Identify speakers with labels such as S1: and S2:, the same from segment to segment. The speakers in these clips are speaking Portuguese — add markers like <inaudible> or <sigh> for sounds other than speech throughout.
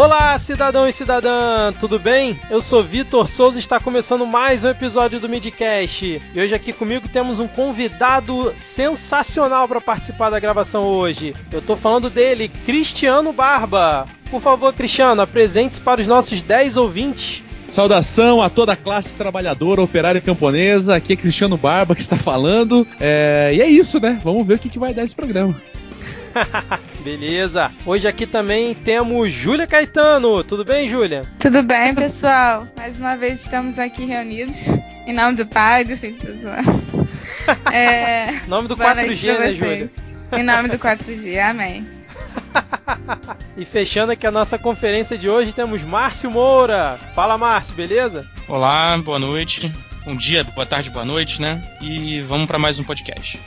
S1: Olá, cidadão e cidadã, tudo bem? Eu sou Vitor Souza e está começando mais um episódio do Midcast. E hoje aqui comigo temos um convidado sensacional para participar da gravação hoje. Eu tô falando dele, Cristiano Barba. Por favor, Cristiano, apresente-se para os nossos 10 ouvintes.
S2: Saudação a toda a classe trabalhadora, operária e camponesa. Aqui é Cristiano Barba que está falando. É... E é isso, né? Vamos ver o que, que vai dar esse programa. <laughs>
S1: Beleza. Hoje aqui também temos Júlia Caetano. Tudo bem, Júlia?
S3: Tudo bem, pessoal. Mais uma vez estamos aqui reunidos. Em nome do Pai, do Filho do Zoando. <laughs>
S1: É... nome do 4G, né, Júlia?
S3: Em nome do 4G, amém. <laughs>
S1: e fechando aqui a nossa conferência de hoje, temos Márcio Moura. Fala, Márcio, beleza?
S4: Olá, boa noite. Bom dia, boa tarde, boa noite, né? E vamos para mais um podcast.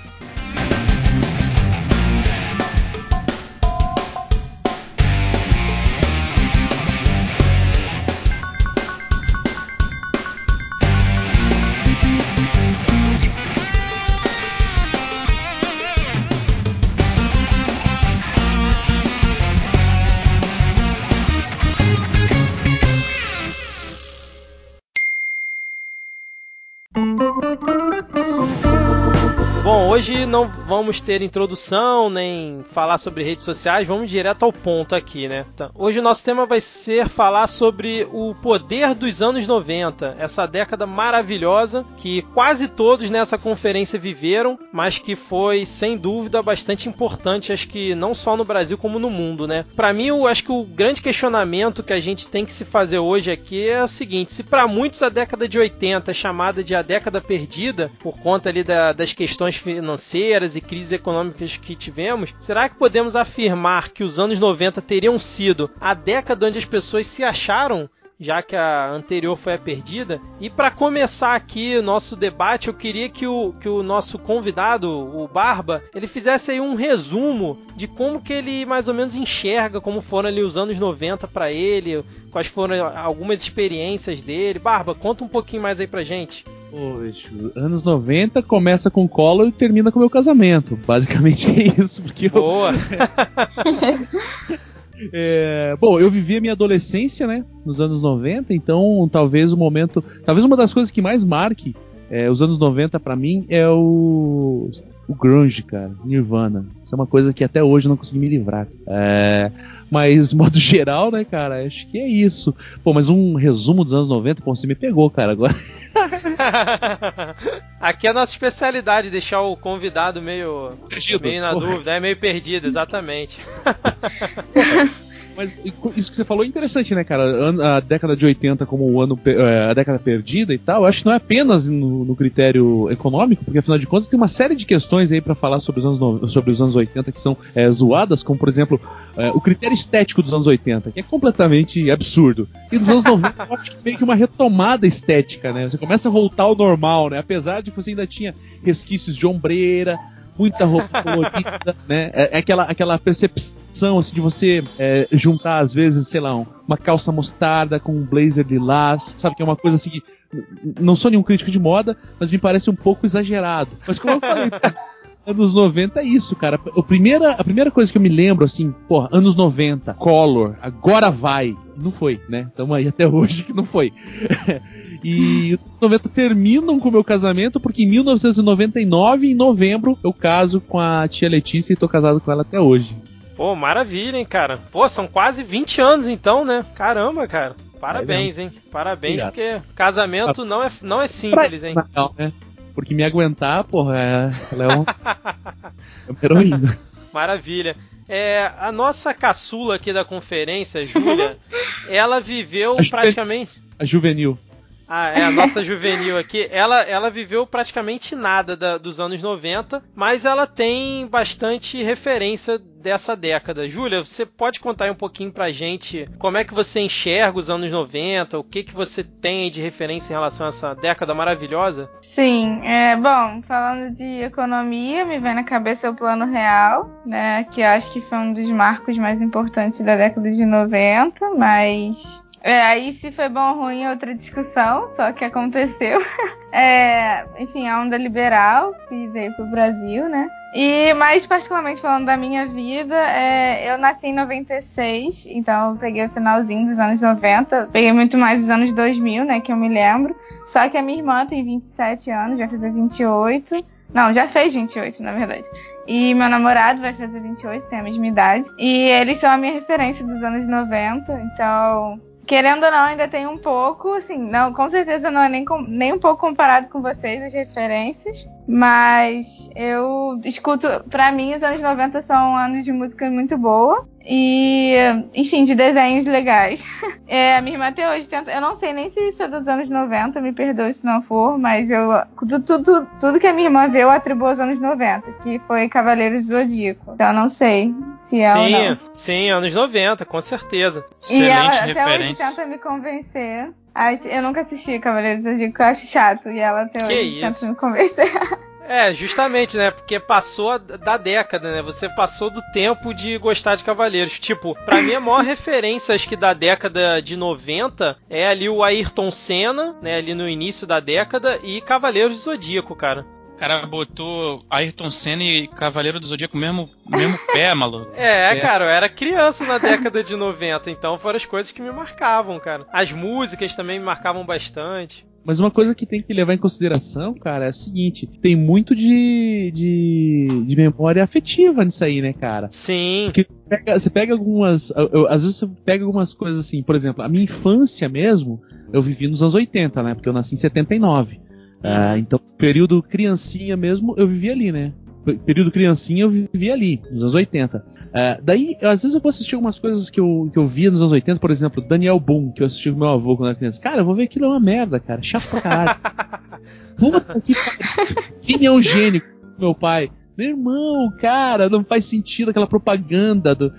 S1: Não vamos ter introdução nem falar sobre redes sociais, vamos direto ao ponto aqui, né? Então, hoje o nosso tema vai ser falar sobre o poder dos anos 90, essa década maravilhosa que quase todos nessa conferência viveram, mas que foi sem dúvida bastante importante, acho que não só no Brasil como no mundo, né? Para mim, eu acho que o grande questionamento que a gente tem que se fazer hoje aqui é o seguinte: se para muitos a década de 80 é chamada de a década perdida por conta ali da, das questões financeiras e crises econômicas que tivemos, será que podemos afirmar que os anos 90 teriam sido a década onde as pessoas se acharam já que a anterior foi a perdida. E para começar aqui o nosso debate, eu queria que o, que o nosso convidado, o Barba, ele fizesse aí um resumo de como que ele mais ou menos enxerga como foram ali os anos 90 para ele, quais foram algumas experiências dele. Barba, conta um pouquinho mais aí pra gente.
S2: Poxa, anos 90 começa com colo e termina com meu casamento. Basicamente é isso. Porque
S1: Boa!
S2: Eu... <laughs> É, bom, eu vivi a minha adolescência, né, nos anos 90, então talvez o momento, talvez uma das coisas que mais marque é, os anos 90 para mim é o o grunge, cara, Nirvana. Isso é uma coisa que até hoje eu não consegui me livrar. É, mas, <laughs> modo geral, né, cara, acho que é isso. Pô, mas um resumo dos anos 90, pô, você me pegou, cara, agora. <laughs> <laughs>
S1: Aqui é a nossa especialidade, deixar o convidado meio, perdido, meio na porra. dúvida, é meio perdido, exatamente.
S2: Mas isso que você falou é interessante, né, cara? A década de 80 como o ano é, a década perdida e tal, acho que não é apenas no, no, critério econômico, porque afinal de contas tem uma série de questões aí para falar sobre os anos sobre os anos 80 que são é, zoadas, como por exemplo, é, o critério estético dos anos 80, que é completamente absurdo. E dos anos 90 eu acho que meio que uma retomada estética, né? Você começa a voltar ao normal, né? Apesar de que você ainda tinha resquícios de ombreira, muita roupa colorida, né? É, é, aquela, aquela percepção assim, de você é, juntar, às vezes, sei lá, uma calça mostarda com um blazer lilás, sabe? Que é uma coisa assim que. Não sou nenhum crítico de moda, mas me parece um pouco exagerado. Mas como eu falei. <laughs> anos 90 é isso, cara. A primeira, a primeira coisa que eu me lembro, assim, porra, anos 90, Color, agora vai. Não foi, né? Estamos aí até hoje que não foi. <laughs> E os 90 terminam com o meu casamento, porque em 1999, em novembro, eu caso com a tia Letícia e tô casado com ela até hoje.
S1: Pô, maravilha, hein, cara. Pô, são quase 20 anos então, né? Caramba, cara. Parabéns, hein? Parabéns, Obrigado. porque casamento não é, não é simples, hein? Não, né?
S2: Porque me aguentar, porra, é, ela é, um, é uma heroína.
S1: Maravilha. É, a nossa caçula aqui da conferência, Júlia, <laughs> ela viveu a praticamente.
S2: A juvenil.
S1: Ah, é a nossa juvenil aqui. Ela, ela viveu praticamente nada da, dos anos 90, mas ela tem bastante referência dessa década. Júlia, você pode contar um pouquinho pra gente como é que você enxerga os anos 90, o que que você tem de referência em relação a essa década maravilhosa?
S3: Sim, é bom, falando de economia, me vem na cabeça o plano real, né, que eu acho que foi um dos marcos mais importantes da década de 90, mas é, aí se foi bom ou ruim é outra discussão, só que aconteceu. <laughs> É, enfim, a onda liberal que veio pro Brasil, né? E mais particularmente falando da minha vida, é, eu nasci em 96, então eu peguei o finalzinho dos anos 90. Peguei muito mais dos anos 2000, né, que eu me lembro. Só que a minha irmã tem 27 anos, vai fazer 28. Não, já fez 28, na verdade. E meu namorado vai fazer 28, tem a mesma idade. E eles são a minha referência dos anos 90, então querendo ou não, ainda tem um pouco, assim, não, com certeza não é nem, com, nem um pouco comparado com vocês, as referências, mas eu escuto, para mim, os anos 90 são anos de música muito boa, e, enfim, de desenhos legais. <laughs> É, a minha irmã até hoje tenta. Eu não sei nem se isso é dos anos 90, me perdoe se não for, mas eu. Tudo, tudo, tudo que a minha irmã vê eu atribuo aos anos 90, que foi Cavaleiros do Zodíaco. Então eu não sei se é
S1: sim,
S3: ou não.
S1: Sim, anos 90, com certeza.
S3: E ela
S4: Excelente
S3: até hoje
S4: referência.
S3: tenta me convencer. Eu nunca assisti Cavaleiros do Zodíaco, eu acho chato. E ela até
S1: Que
S3: hoje
S1: isso?
S3: tenta me convencer. <laughs>
S1: É, justamente, né? Porque passou da década, né? Você passou do tempo de gostar de Cavaleiros. Tipo, pra mim a maior <laughs> referência, acho que da década de 90 é ali o Ayrton Senna, né? Ali no início da década, e Cavaleiros do Zodíaco, cara.
S4: O cara botou Ayrton Senna e Cavaleiro do Zodíaco mesmo, mesmo <laughs> pé, maluco.
S1: É,
S2: É.
S1: cara, eu era criança na década de 90, então foram as coisas que me marcavam, cara. As músicas também me marcavam bastante.
S2: Mas uma coisa que tem que levar em consideração, cara, é o seguinte: tem muito de, de, de memória afetiva nisso aí, né, cara?
S1: Sim.
S2: Porque você pega, você pega algumas. eu- eu- às vezes você pega algumas coisas assim, por exemplo, a minha infância mesmo, eu vivi nos anos 80, né? Porque eu nasci em 79. Ah, então, período criancinha mesmo, eu vivi ali, né? Pe- Período criancinha eu vivi ali, nos anos 80. Ah, daí, às vezes eu vou assistir algumas coisas que eu, que eu via nos anos 80, por exemplo, Daniel Boone, que eu assisti com meu avô quando era criança. Cara, eu vou ver aquilo é uma merda, cara. Chato pra caralho. <laughs> Puta que pariu. Quem é um gênio? Meu pai. Meu irmão, cara, não faz sentido aquela propaganda do.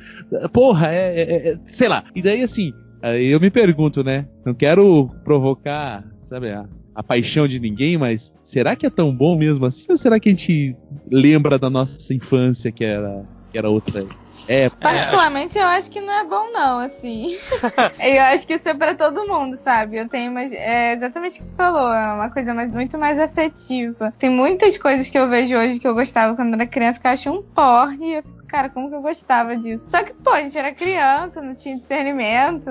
S2: Porra, é, é- é- Sei lá. E daí, assim, eu me pergunto, né? Não quero provocar, sabe, a, a paixão de ninguém, mas será que é tão bom mesmo assim? Ou será que a gente lembra da nossa infância que era, que era outra época?
S3: Particularmente, eu acho que não é bom, não, assim. <laughs> eu acho que isso é pra todo mundo, sabe? Eu tenho mais. É exatamente o que você falou, é uma coisa mais- muito mais afetiva. Tem muitas coisas que eu vejo hoje que eu gostava quando era criança que eu acho um porre. Cara, como que eu gostava disso? Só que, pô, a gente era criança, não tinha discernimento,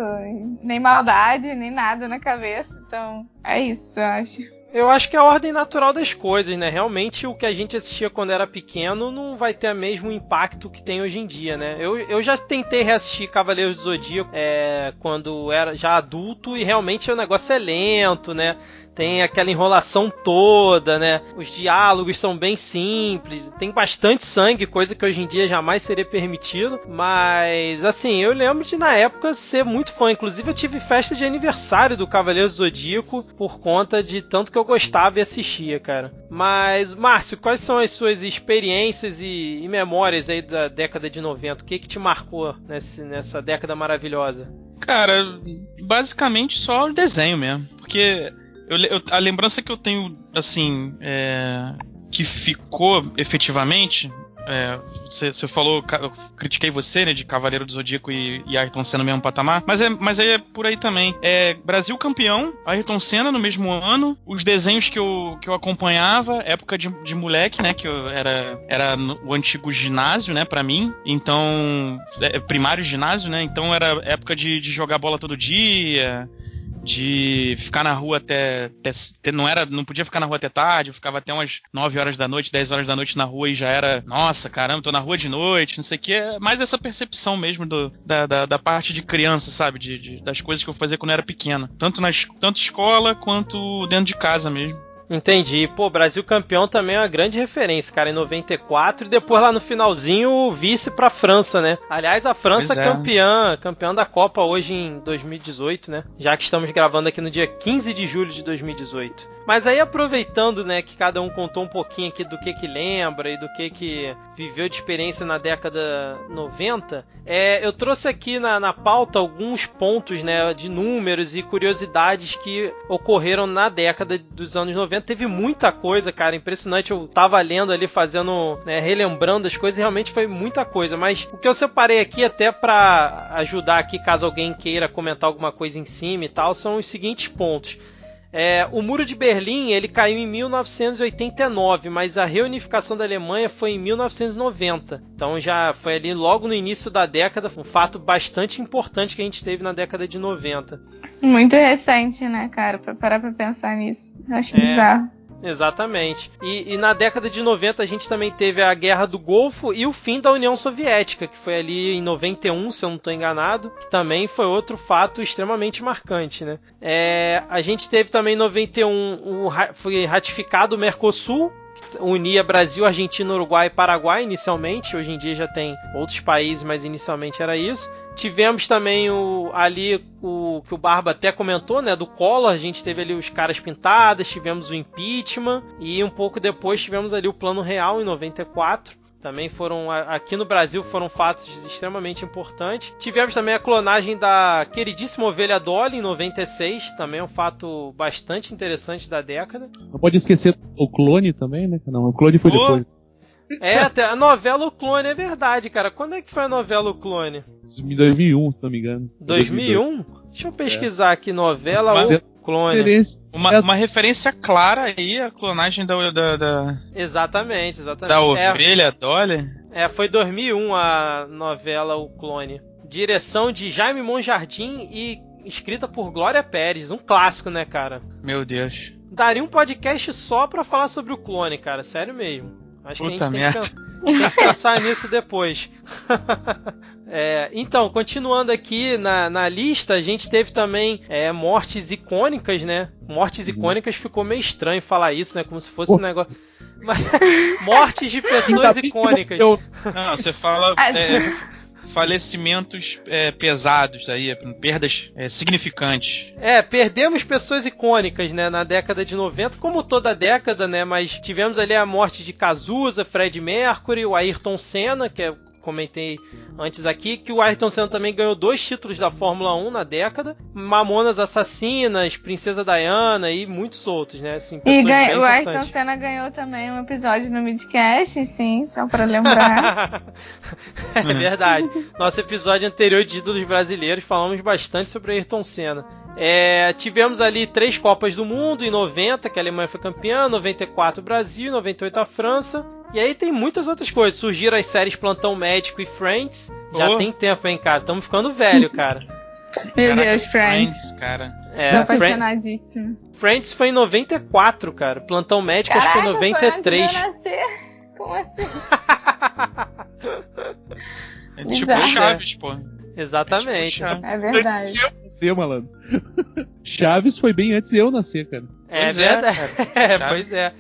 S3: nem maldade, nem nada na cabeça. Então, é isso, eu acho.
S1: Eu acho que é a ordem natural das coisas, né? Realmente o que a gente assistia quando era pequeno não vai ter o mesmo impacto que tem hoje em dia, né? Eu, eu já tentei reassistir Cavaleiros do Zodíaco é, quando era já adulto e realmente o negócio é lento, né? Tem aquela enrolação toda, né? Os diálogos são bem simples, tem bastante sangue, coisa que hoje em dia jamais seria permitido. Mas, assim, eu lembro de na época ser muito fã. Inclusive, eu tive festa de aniversário do Cavaleiros do Zodíaco por conta de tanto que eu gostava e assistia, cara. Mas, Márcio, quais são as suas experiências e, e memórias aí da década de 90? O que, que te marcou nesse, nessa década maravilhosa?
S4: Cara, basicamente só o desenho mesmo. Porque eu eu- a lembrança que eu tenho, assim, é, que ficou efetivamente. é, você, falou, eu critiquei você, né, de Cavaleiro do Zodíaco e, e Ayrton Senna no mesmo patamar, mas é, mas é por aí também. É, Brasil campeão, Ayrton Senna no mesmo ano, os desenhos que eu, que eu acompanhava, época de, de moleque, né, que era, era o antigo ginásio, né, pra mim, então, é, primário ginásio, né, então era época de, de jogar bola todo dia, de ficar na rua até, até- não era não podia ficar na rua até tarde, eu ficava até umas 9 horas da noite, 10 horas da noite na rua e já era, nossa, caramba, tô na rua de noite, não sei o que, é mais essa percepção mesmo do, da, da, da parte de criança, sabe, de, de- das coisas que eu fazia quando eu era pequeno, tanto na es- tanto escola quanto dentro de casa mesmo.
S1: Entendi. Pô, Brasil campeão também é uma grande referência, cara, em 94 e depois lá no finalzinho o vice pra França, né? Aliás, a França
S4: é.
S1: campeã, campeã da Copa hoje em 2018, né? Já que estamos gravando aqui no dia 15 de julho de 2018. Mas aí aproveitando, né, que cada um contou um pouquinho aqui do que que lembra e do que que viveu de experiência na década 90, é, eu trouxe aqui na, na pauta alguns pontos, né, de números e curiosidades que ocorreram na década dos anos 90. Teve muita coisa, cara, impressionante. Eu tava lendo ali, fazendo, né, relembrando as coisas, e realmente foi muita coisa. Mas o que eu separei aqui, até pra ajudar aqui, caso alguém queira comentar alguma coisa em cima e tal, são os seguintes pontos. É, o Muro de Berlim ele caiu em 1989, mas a reunificação da Alemanha foi em 1990. Então já foi ali logo no início da década, um fato bastante importante que a gente teve na década de 90.
S3: Muito recente, né, cara? Pra parar pra pensar nisso. Eu acho é. bizarro.
S1: Exatamente. E, e, na década de 90 a gente também teve a Guerra do Golfo e o fim da União Soviética, que foi ali em 91, se eu não estou enganado, que também foi outro fato extremamente marcante, né? É, a gente teve também em 91, o, foi ratificado o Mercosul, unia Brasil, Argentina, Uruguai e Paraguai inicialmente. Hoje em dia já tem outros países, mas inicialmente era isso. Tivemos também o, ali o que o Barba até comentou, né? Do Collor, a gente teve ali os caras pintadas, tivemos o impeachment e um pouco depois tivemos ali o Plano Real em 94. Também foram, aqui no Brasil, foram fatos extremamente importantes. Tivemos também a clonagem da queridíssima ovelha Dolly em 96, também é um fato bastante interessante da década.
S2: Não pode esquecer o clone também, né? Não, o clone foi oh. depois.
S1: É, até a novela O Clone é verdade, cara. Quando é que foi a novela O Clone?
S2: 2001, se não me engano.
S1: 2001? Deixa eu pesquisar é. aqui, novela uma, O Clone.
S4: Referência. Uma, uma, referência clara aí à clonagem da... da, da...
S1: Exatamente, exatamente.
S4: Da ovelha é, Dolly.
S1: É, foi 2001 a novela O Clone. Direção de Jaime Monjardim e escrita por Glória Pérez. Um clássico, né, cara?
S4: Meu Deus.
S1: Daria um podcast só pra falar sobre o clone, cara. Sério mesmo.
S4: Acho Puta que a gente
S1: merda. Tem, que, pensar nisso depois. <laughs> é, então, continuando aqui na, na lista, a gente teve também é, mortes icônicas, né? Mortes uhum. icônicas ficou meio estranho falar isso, né? Como se fosse um negócio. <laughs> mortes de pessoas icônicas.
S4: Não, você fala. É, falecimentos é, pesados aí, perdas é, significantes.
S1: É, perdemos pessoas icônicas, né, na década de 90, como toda década, né, mas tivemos ali a morte de Cazuza, Fred Mercury, o Ayrton Senna, que é comentei antes aqui, que o Ayrton Senna também ganhou dois títulos da Fórmula 1 na década, Mamonas Assassinas, Princesa Diana e muitos outros, né? Assim,
S3: e ganha, o Ayrton Senna ganhou também um episódio no Midcast, sim, só para lembrar. <laughs>
S1: é verdade. Nosso episódio anterior de ídolos brasileiros falamos bastante sobre Ayrton Senna. É, tivemos ali três Copas do Mundo em 90, que a Alemanha foi campeã, 94 o Brasil, 98 a França. E aí tem muitas outras coisas. Surgiram as séries Plantão Médico e Friends. Já oh. tem tempo, hein, cara? Estamos ficando velho, cara. <laughs>
S3: Meu Caraca, Deus, Friends.
S4: Friends cara.
S3: É, Sou apaixonadíssimo.
S1: Friends foi em 94, cara. Plantão Médico Caraca, acho que foi em 93.
S3: Foi antes de eu nascer. Como assim? <laughs>
S4: é tipo Chaves, pô.
S1: Exatamente.
S3: É, tipo é verdade. Eu
S2: nascer, malandro. <laughs> Chaves foi bem antes de eu nascer, cara.
S1: É pois é, verdade. É, pois é.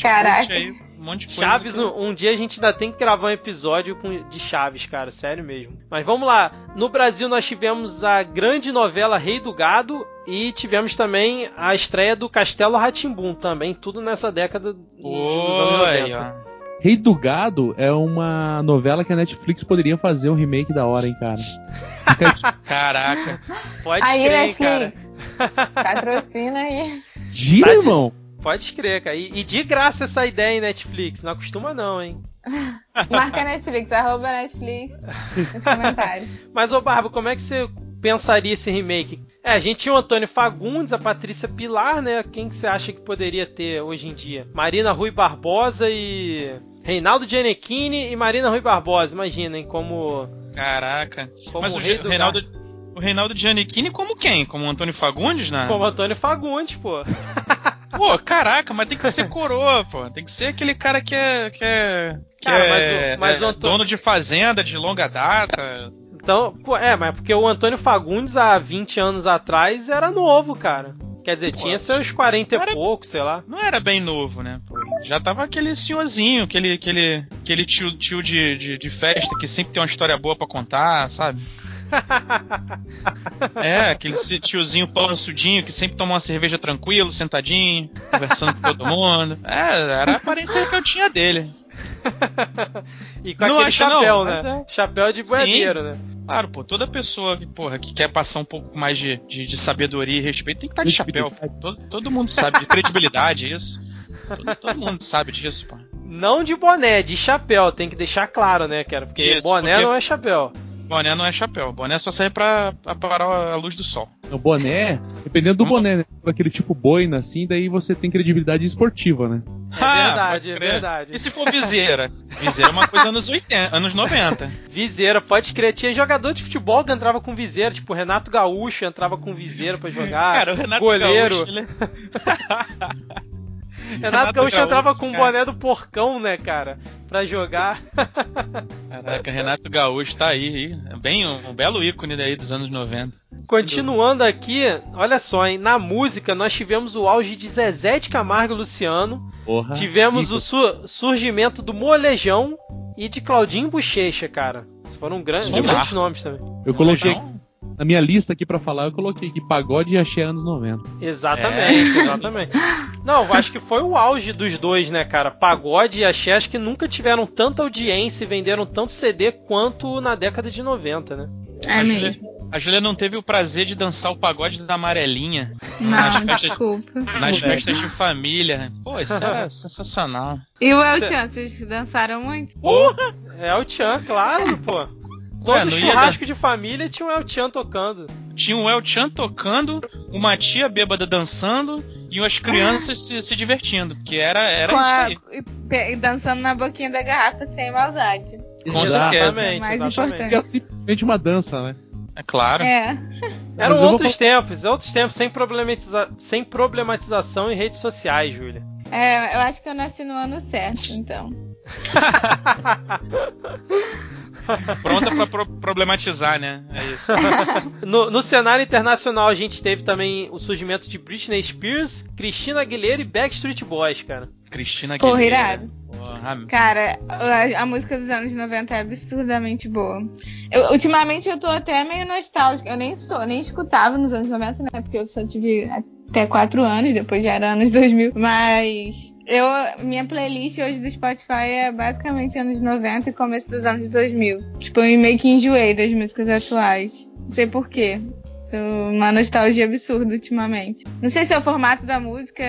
S3: Caraca
S1: um monte de coisa. Chaves, que... um, dia a gente ainda tem que gravar um episódio com, de Chaves, cara, sério mesmo. Mas vamos lá. No Brasil nós tivemos a grande novela Rei do Gado e tivemos também a estreia do Castelo Ratimbum também, tudo nessa década
S4: Oi, dos anos 90.
S2: Rei do Gado é uma novela que a Netflix poderia fazer um remake da hora, hein, cara. <laughs>
S4: Caraca.
S1: Pode aí, crer, Netflix.
S3: cara. Patrocina aí.
S2: Gira, tá irmão.
S1: Pode escrever, cara. E, e, de graça essa ideia em Netflix. Não acostuma não, hein? <laughs>
S3: Marca Netflix, arroba Netflix nos comentários. <laughs>
S1: Mas, ô Barba, como é que você pensaria esse remake? É, a gente tinha o Antônio Fagundes, a Patrícia Pilar, né? Quem que você acha que poderia ter hoje em dia? Marina Rui Barbosa e... Reinaldo Gianecchini e Marina Rui Barbosa, imaginem como...
S4: Caraca. Como Mas o, o Reinaldo... O Reinaldo Giannichini como quem? Como Antônio Fagundes, né?
S1: Como Antônio Fagundes, pô. <laughs>
S4: Pô, caraca, mas tem que ser coroa, pô. Tem que ser aquele cara que é. Que é, que cara, é, mas o, mas o Antônio... dono de fazenda de longa data.
S1: Então, pô, é, mas porque o Antônio Fagundes há 20 anos atrás era novo, cara. Quer dizer, pô, tinha seus 40 e pouco, sei lá.
S4: Não era bem novo, né? Já tava aquele senhorzinho, aquele, aquele, aquele tio, tio de, de, de festa que sempre tem uma história boa para contar, sabe? <laughs> é, aquele tiozinho pansudinho que sempre toma uma cerveja tranquilo, sentadinho, conversando com todo mundo. É, era a aparência que eu tinha dele. <laughs>
S1: e com não aquele chapéu, não, né? É. Chapéu de boiadeiro, né?
S4: Claro, pô, toda pessoa porra, que quer passar um pouco mais de, de, de sabedoria e respeito tem que estar de chapéu. Todo, todo mundo sabe, de credibilidade, isso. Todo, todo, mundo sabe disso, pô.
S1: Não de boné, de chapéu, tem que deixar claro, né, cara? Porque isso, boné porque... não é chapéu.
S4: Boné não é chapéu. Boné só serve pra, parar a luz do sol.
S2: O boné, dependendo do boné, né? Aquele tipo boina, assim, daí você tem credibilidade esportiva, né?
S1: É
S4: Ah,
S1: verdade, é verdade.
S4: E se for viseira? viseira é uma coisa anos 80, anos 90.
S1: Viseira, pode crer. Tinha jogador de futebol que entrava com viseira, tipo Renato Gaúcho entrava com viseira pra jogar.
S4: Cara, o Renato
S1: goleiro.
S4: Gaúcho, ele... <laughs> <laughs>
S1: Renato, Gaúcho entrava com o boné do porcão, né, cara? Pra jogar. <laughs>
S4: Caraca, Renato Gaúcho tá aí. É bem um, belo ícone daí dos anos 90.
S1: Continuando aqui, olha só, hein? Na música nós tivemos o auge de Zezé de Camargo e Luciano.
S2: Porra.
S1: Tivemos
S2: Rico.
S1: o su- surgimento do Molejão e de Claudinho Bochecha, cara. Foram grandes
S4: marco.
S1: nomes também.
S2: Eu coloquei na minha lista aqui pra falar, eu coloquei que pagode e axé anos 90.
S1: Exatamente, exatamente. Não, acho que foi o auge dos dois, né, cara? Pagode e axé acho que nunca tiveram tanta audiência e venderam tanto CD quanto na década de 90, né?
S3: É
S4: a,
S3: mesmo.
S4: Julia, a Julia não teve o prazer de dançar o pagode da amarelinha nas
S3: Não,
S4: festas,
S3: desculpa.
S4: nas
S2: É.
S4: festas de família. Pô, isso era <laughs> sensacional.
S3: E o El
S1: Cê-
S3: Chan, vocês dançaram muito?
S1: É o Tchan, claro, pô. Todo
S4: Ué,
S1: churrasco de família tinha o El Chan tocando.
S4: Tinha o El Chan tocando, uma tia bêbada dançando e as crianças se, se divertindo. Porque era, era
S3: Com
S4: isso
S3: a-
S4: aí.
S3: e dançando na boquinha da garrafa sem maldade.
S4: Com certeza.
S1: Exatamente,
S3: Mais
S1: exatamente.
S2: é simplesmente uma dança, né?
S4: É claro.
S3: É.
S1: Eram
S2: Mas eu vou
S1: outros tempos, outros tempos, sem, problematiza sem problematização em redes sociais, Júlia.
S3: É, eu acho que eu nasci no ano certo, então. <laughs>
S4: Pronta pra pro- problematizar, né? É isso. <laughs>
S1: No, no cenário internacional, a gente teve também o surgimento de Britney Spears, Christina Aguilera e Backstreet Boys, cara.
S4: Cristina
S3: Porra,
S4: Aguilera.
S3: irado.
S4: Porra,
S3: Cara, a, a música dos anos 90 é absurdamente boa. Eu- ultimamente eu tô até meio nostálgica. Eu nem sou, nem escutava nos anos 90, né? Porque eu só tive até 4 anos, depois já era anos <laughs> 2000. Mas eu, minha playlist hoje do Spotify é basicamente anos 90 e começo dos anos 2000. Tipo, eu meio que enjoei das músicas atuais. Não sei porquê. Uma nostalgia absurda ultimamente. Não sei se é o formato da música,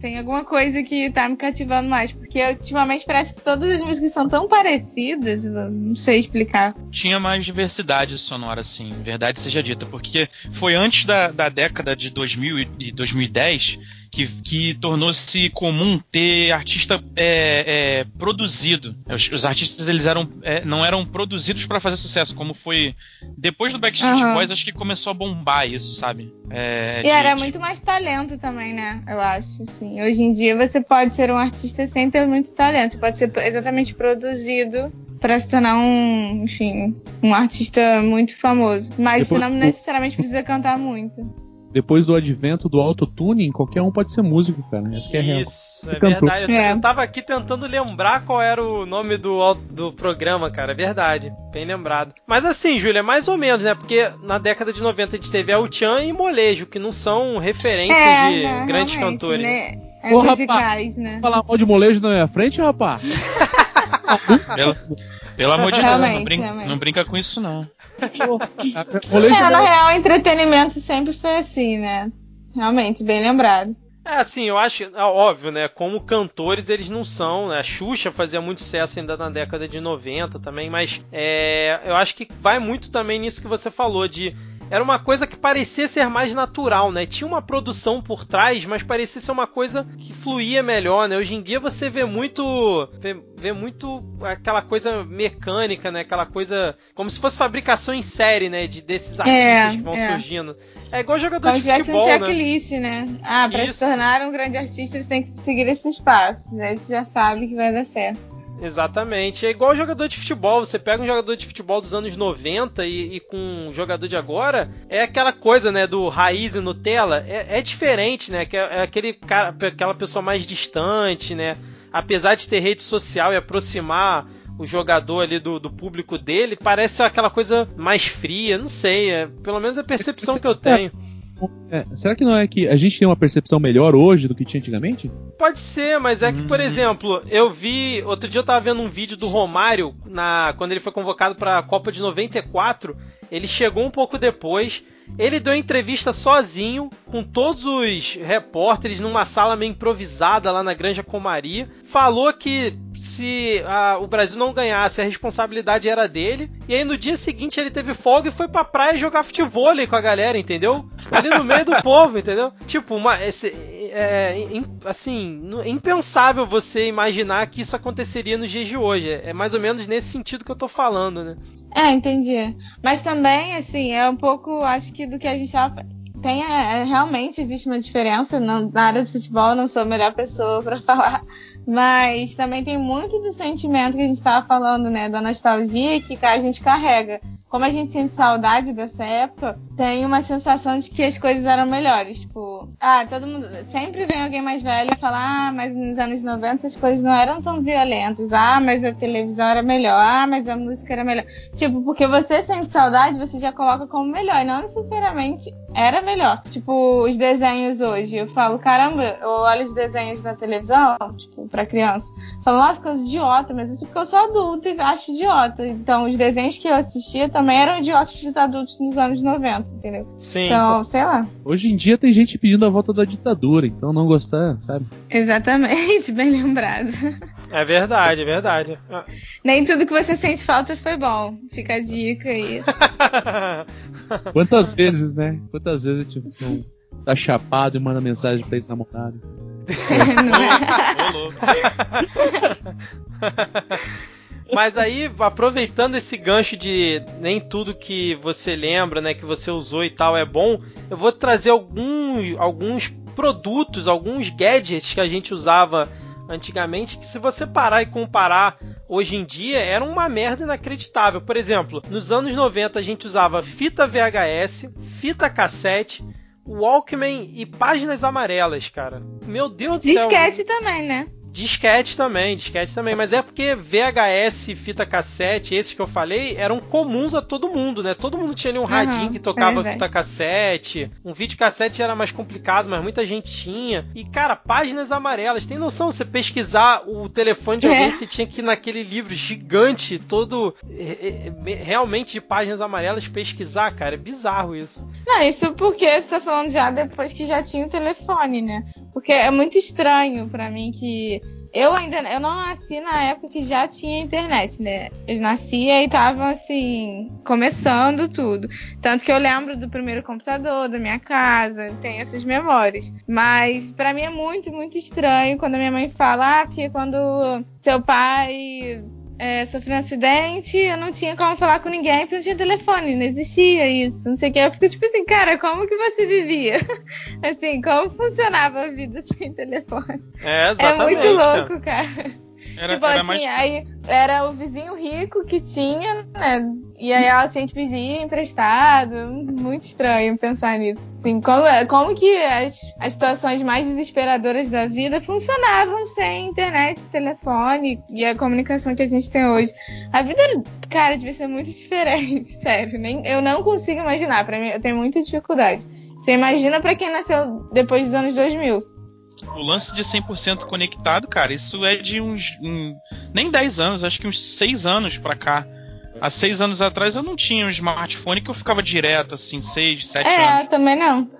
S3: tem alguma coisa que tá me cativando mais, porque ultimamente parece que todas as músicas são tão parecidas, não sei explicar.
S4: tinha mais diversidade sonora, assim, verdade seja dita, porque foi antes da, da década de 2000 e 2010 que, que tornou-se comum ter artista é, é, produzido. Os, os artistas eles eram, é, não eram produzidos para fazer sucesso, como foi depois do Backstreet
S3: Aham.
S4: Boys, acho que começou a bombar isso, sabe? É,
S3: E
S4: de-
S3: era muito mais talento também, né? Eu acho, assim. Hoje em dia você pode ser um artista sem ter muito talento. Você pode ser exatamente produzido pra se tornar um, enfim, um artista muito famoso. Mas você não necessariamente precisa cantar muito.
S2: Depois do advento do autotuning, qualquer um pode ser músico, cara. Essa que é real.
S1: Isso, é
S2: Cantor.
S1: verdade. Eu,
S3: É.
S1: eu tava aqui tentando lembrar qual era o nome do, do programa, cara. É verdade. Bem lembrado. Mas assim, Júlia, mais ou menos, né? Porque na década de 90 a gente teve El Chan e Molejo, que não são referências de
S3: né,
S1: grandes cantores.
S3: Né? É
S2: Ô,
S3: musicais, né?
S2: Falar mal de molejo na minha frente, rapaz? <laughs>
S4: Pelo, pelo amor de Deus, não brinca,
S3: realmente.
S4: não brinca com isso, não.
S3: É, na real, entretenimento sempre foi assim, né? Realmente, bem lembrado.
S1: É, assim, eu acho, é óbvio, né? Como cantores, eles não são, né? A Xuxa fazia muito sucesso ainda na década de 90 também, mas é, eu acho que vai muito também nisso que você falou, de. Era uma coisa que parecia ser mais natural, né? Tinha uma produção por trás, mas parecia ser uma coisa que fluía melhor, né? Hoje em dia você vê muito. Vê, vê muito aquela coisa mecânica, né? Aquela coisa. Como se fosse fabricação em série, né? De, desses artistas
S3: É,
S1: que vão
S3: é.
S1: surgindo. É igual jogador
S3: Como
S1: de
S3: se tivesse um
S1: futebol, né?
S3: checklist, né? Ah, pra
S1: Isso.
S3: se tornar um grande artista, você tem que seguir esses passos. Aí você já sabe que vai dar certo.
S1: Exatamente. É igual jogador de futebol. Você pega um jogador de futebol dos anos 90 e, e com um jogador de agora, é aquela coisa, né, do raiz e Nutella. É, é diferente, né? Que é, é aquele cara, aquela pessoa mais distante, né? Apesar de ter rede social e aproximar o jogador ali do, do público dele, parece aquela coisa mais fria. Não sei. É, pelo menos é a percepção que eu tenho.
S2: É, será que não é que a gente tem uma percepção melhor hoje do que tinha antigamente?
S1: Pode ser, mas é que, por
S4: Hum.
S1: exemplo, eu vi. Outro dia eu tava vendo um vídeo do Romário na, quando ele foi convocado pra Copa de 94. Ele chegou um pouco depois. Ele deu entrevista sozinho, com todos os repórteres numa sala meio improvisada lá na Granja Comaria. Falou que se a, o Brasil não ganhasse, a responsabilidade era dele. E aí no dia seguinte ele teve folga e foi pra praia jogar futebol com a galera, entendeu? Ali no meio do <laughs> povo, entendeu? Tipo, uma, esse, é, assim, impensável você imaginar que isso aconteceria nos dias de hoje. É mais ou menos nesse sentido que eu tô falando, né?
S3: É, entendi. Mas também, assim, é um pouco, acho que do que a gente tava. Tem, é, realmente existe uma diferença. Na área de futebol, não sou a melhor pessoa para <laughs> falar. Mas também tem muito do sentimento que a gente estava falando, né? Da nostalgia que a gente carrega como a gente sente saudade dessa época, tem uma sensação de que as coisas eram melhores. Tipo, ah, todo mundo. Sempre vem alguém mais velho e fala, ah, mas nos anos 90 as coisas não eram tão violentas. Ah, mas a televisão era melhor. Ah, mas a música era melhor. Tipo, porque você sente saudade, você já coloca como melhor. E não necessariamente era melhor. Tipo, os desenhos hoje. Eu falo, caramba, eu olho os desenhos na televisão, tipo, pra criança. Falo, nossa, coisa idiota, mas isso porque eu sou adulta e acho idiota. Então, os desenhos que eu assistia também eram idiotas dos adultos nos anos 90, entendeu?
S1: Sim.
S3: Então, sei lá.
S2: Hoje em dia tem gente pedindo a volta da ditadura, então não gostar, sabe?
S3: Exatamente, <laughs> bem lembrado.
S1: É verdade, é verdade.
S3: Nem tudo que você sente falta foi bom. Fica a dica aí. <laughs>
S2: Quantas vezes, né? Quantas vezes tipo, tá chapado e manda mensagem pra ex-namorado? <laughs> Ô,
S1: Mas aí, aproveitando esse gancho de nem tudo que você lembra, né, que você usou e tal é bom, eu vou trazer alguns, alguns produtos, alguns gadgets que a gente usava antigamente, que se você parar e comparar hoje em dia, era uma merda inacreditável. Por exemplo, nos anos 90 a gente usava fita VHS, fita cassete, Walkman e páginas amarelas, cara. Meu Deus do
S3: céu. Disquete também, né?
S1: Disquete também, disquete também, mas é porque VHS, fita cassete, esses que eu falei, eram comuns a todo mundo, né? Todo mundo tinha ali um uhum, radinho que tocava é fita cassete. Um vídeo cassete era mais complicado, mas muita gente tinha. E, cara, páginas amarelas. Tem noção você pesquisar o telefone de alguém, é. você tinha que ir naquele livro gigante, todo é, é, realmente de páginas amarelas, pesquisar, cara. É bizarro isso.
S3: Não, isso porque você tá falando já depois que já tinha o telefone, né? Porque é muito estranho para mim que eu ainda eu não nasci na época que já tinha internet, né? Eu nasci e tava assim, começando tudo. Tanto que eu lembro do primeiro computador da minha casa, tenho essas memórias. Mas para mim é muito, muito estranho quando minha mãe fala, ah, porque quando seu pai é, sofri um acidente, eu não tinha como falar com ninguém, porque não tinha telefone, não existia isso, não sei o que. Eu fico tipo assim, cara, como que você vivia? <laughs> assim, como funcionava a vida <laughs> sem telefone?
S1: É, exatamente.
S3: É muito louco, cara. Era, tipo, era, mais... aí, era o vizinho rico que tinha, né? E aí ela tinha que pedir emprestado. Muito estranho pensar nisso. Assim, como, como que as, as situações mais desesperadoras da vida funcionavam sem internet, telefone e a comunicação que a gente tem hoje. A vida, cara, devia ser muito <laughs> diferente, sério. Nem, eu não consigo imaginar. Para mim, eu tenho muita dificuldade. Você imagina para quem nasceu depois dos anos 2000
S4: o lance de 100% conectado, cara, isso é de uns. Um, nem 10 anos, acho que uns 6 anos pra cá. Há 6 anos atrás eu não tinha um smartphone que eu ficava direto, assim, 6, 7 é,
S3: anos. É, também não.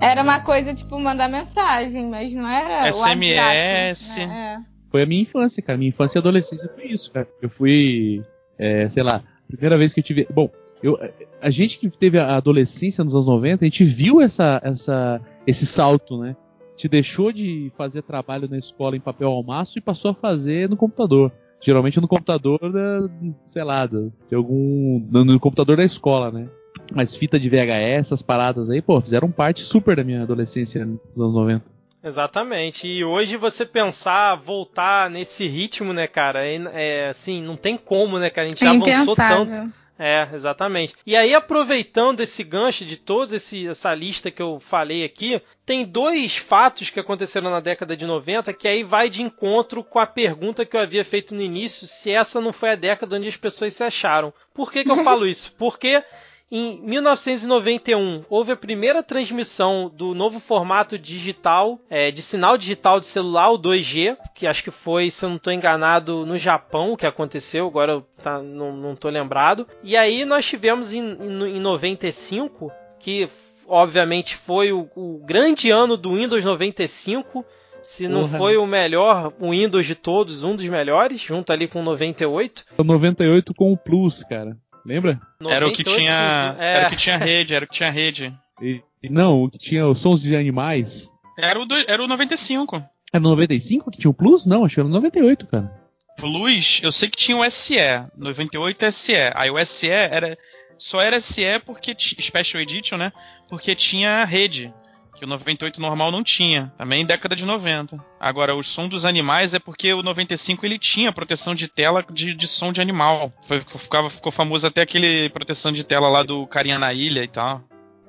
S3: Era uma coisa tipo mandar mensagem, mas não era.
S4: SMS.
S3: WhatsApp, né?
S2: é. Foi a minha infância, cara. Minha infância e adolescência foi isso, cara. Eu fui. É, sei lá, primeira vez que eu tive. Bom, eu, a gente que teve a adolescência nos anos 90, a gente viu essa, essa, esse salto, né? Te deixou de fazer trabalho na escola em papel almaço e passou a fazer no computador. Geralmente no computador, da, sei lá, de algum. no computador da escola, né? Mas fita de VHS, essas paradas aí, pô, fizeram parte super da minha adolescência nos anos 90.
S1: Exatamente. E hoje você pensar, voltar nesse ritmo, né, cara? É, é assim, não tem como, né, cara? A gente é já avançou tanto. É, exatamente. E aí, aproveitando esse gancho de toda essa lista que eu falei aqui, tem dois fatos que aconteceram na década de 90 que aí vai de encontro com a pergunta que eu havia feito no início, se essa não foi a década onde as pessoas se acharam. Por que, que eu <laughs> falo isso? Porque em 1991, houve a primeira transmissão do novo formato digital, é, de sinal digital de celular, o 2G, que acho que foi, se eu não estou enganado, no Japão que aconteceu, agora tá, não, tô lembrado. E aí nós tivemos em, em, em 95 que obviamente foi o, o grande ano do Windows 95. Se não
S2: Porra.
S1: foi o melhor o Windows de todos, um dos melhores, junto ali com o 98.
S2: O 98 com o Plus, cara. Lembra?
S4: Era o que
S1: 98,
S4: tinha.
S1: é,
S4: Era o que tinha rede, era o que tinha rede.
S2: E, e não, o que tinha os sons de animais.
S4: Era o, do, era o 95.
S2: Era no 95 que tinha o Plus? Não, acho que era no 98, cara.
S4: Plus, eu sei que tinha o SE, 98 SE. Aí o SE era só era SE porque Special Edition, né? Porque tinha rede, que o 98 normal não tinha, também década de 90. Agora o som dos animais é porque o 95 ele tinha proteção de tela de, de som de animal. Foi, ficava, ficou famoso até aquele proteção de tela lá do carinha na ilha e tal.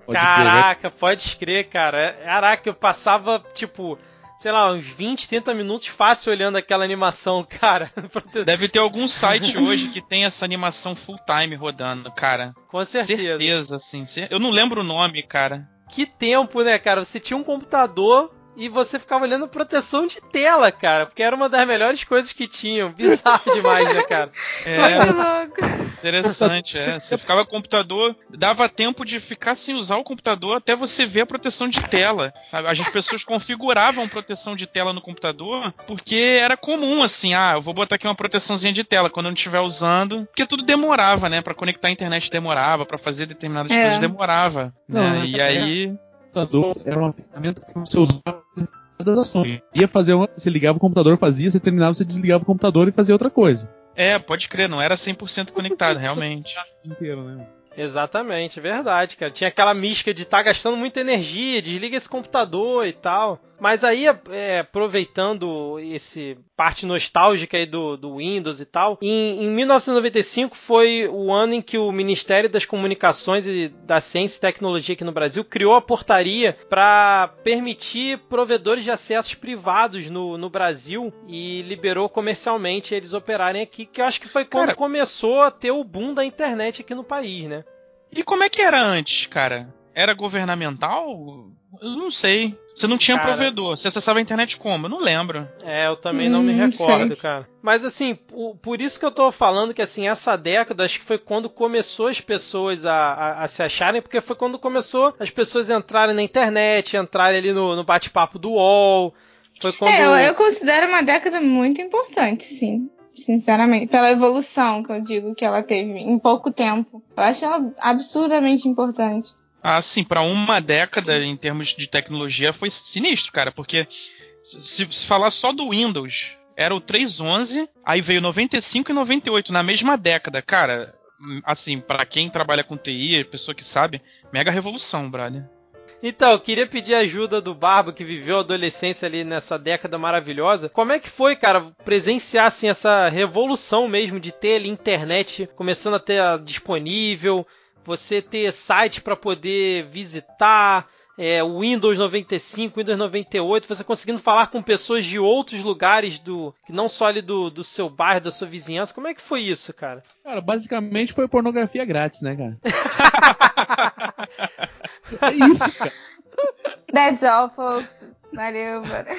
S2: Pode crer,
S1: Caraca, pode crer, cara. Caraca, eu passava, tipo, sei lá, uns 20, 30 minutos fácil olhando aquela animação, <laughs> cara.
S4: Deve ter algum site hoje que tem essa animação full time rodando, cara.
S1: Com certeza.
S4: Certeza, assim. cer- Eu não lembro o nome, cara.
S1: Que tempo, né, cara? Você tinha um computador e você ficava olhando proteção de tela, cara. Porque era uma das melhores coisas que tinham. Bizarro demais, né, cara?
S4: É, interessante, é. Você ficava com o computador, dava tempo de ficar sem usar o computador até você ver a proteção de tela. Sabe? As pessoas configuravam proteção de tela no computador porque era comum, assim, ah, eu vou botar aqui uma proteçãozinha de tela quando eu não estiver usando. Porque tudo demorava, né? Pra conectar a internet demorava, pra fazer determinadas
S3: É.
S4: coisas demorava. né?
S2: Não,
S4: E aí.
S2: O computador era uma ferramenta que você usava em todas as ações. Ia fazer uma, você ligava o computador, fazia, você terminava, você desligava o computador e fazia outra coisa.
S4: É, pode crer, não era 100% conectado, realmente. <laughs>
S2: Inteiro, né?
S1: Exatamente, verdade, cara. Tinha aquela mística de estar gastando muita energia, desliga esse computador e tal. Mas aí, é, aproveitando esse parte nostálgica aí do, do Windows e tal, em, em 1995 foi o ano em que o Ministério das Comunicações e da Ciência e Tecnologia aqui no Brasil criou a portaria para permitir provedores de acessos privados no, no Brasil e liberou comercialmente eles operarem aqui, que eu acho que foi quando
S4: Cara-
S1: começou a ter o boom da internet aqui no país, né?
S4: E como é que era antes, cara? Era governamental? Eu não sei. Você não tinha
S1: Cara.
S4: provedor. Você acessava a internet como? Eu não lembro.
S1: É, eu também não me
S3: Hum,
S1: recordo,
S3: sei.
S1: cara. Mas assim, por, por isso que eu tô falando que assim, essa década acho que foi quando começou as pessoas a, a, a se acharem, porque foi quando começou as pessoas entrarem na internet, entrarem ali no, no bate-papo do UOL. Foi quando.
S3: É, eu, eu considero uma década muito importante, sim. Sinceramente. Pela evolução que eu digo que ela teve em pouco tempo. Eu acho ela absurdamente importante.
S4: Ah, sim, pra uma década em termos de tecnologia foi sinistro, cara, porque se, se falar só do Windows, era o 3.11, aí veio 95 e 98 na mesma década, cara. Assim, pra quem trabalha com TI, pessoa que sabe, mega revolução, brother.
S1: Então, queria pedir ajuda do Barba, que viveu a adolescência ali nessa década maravilhosa. Como é que foi, cara, presenciar assim, essa revolução mesmo de ter ali internet começando a ter disponível, você ter site para poder visitar, é, o Windows 95, Windows 98, você conseguindo falar com pessoas de outros lugares do que não só ali do, do seu bairro, da sua vizinhança. Como é que foi isso, cara?
S2: Cara, basicamente foi pornografia grátis, né, cara? <laughs> é isso, cara.
S3: That's all, folks. Valeu, bora.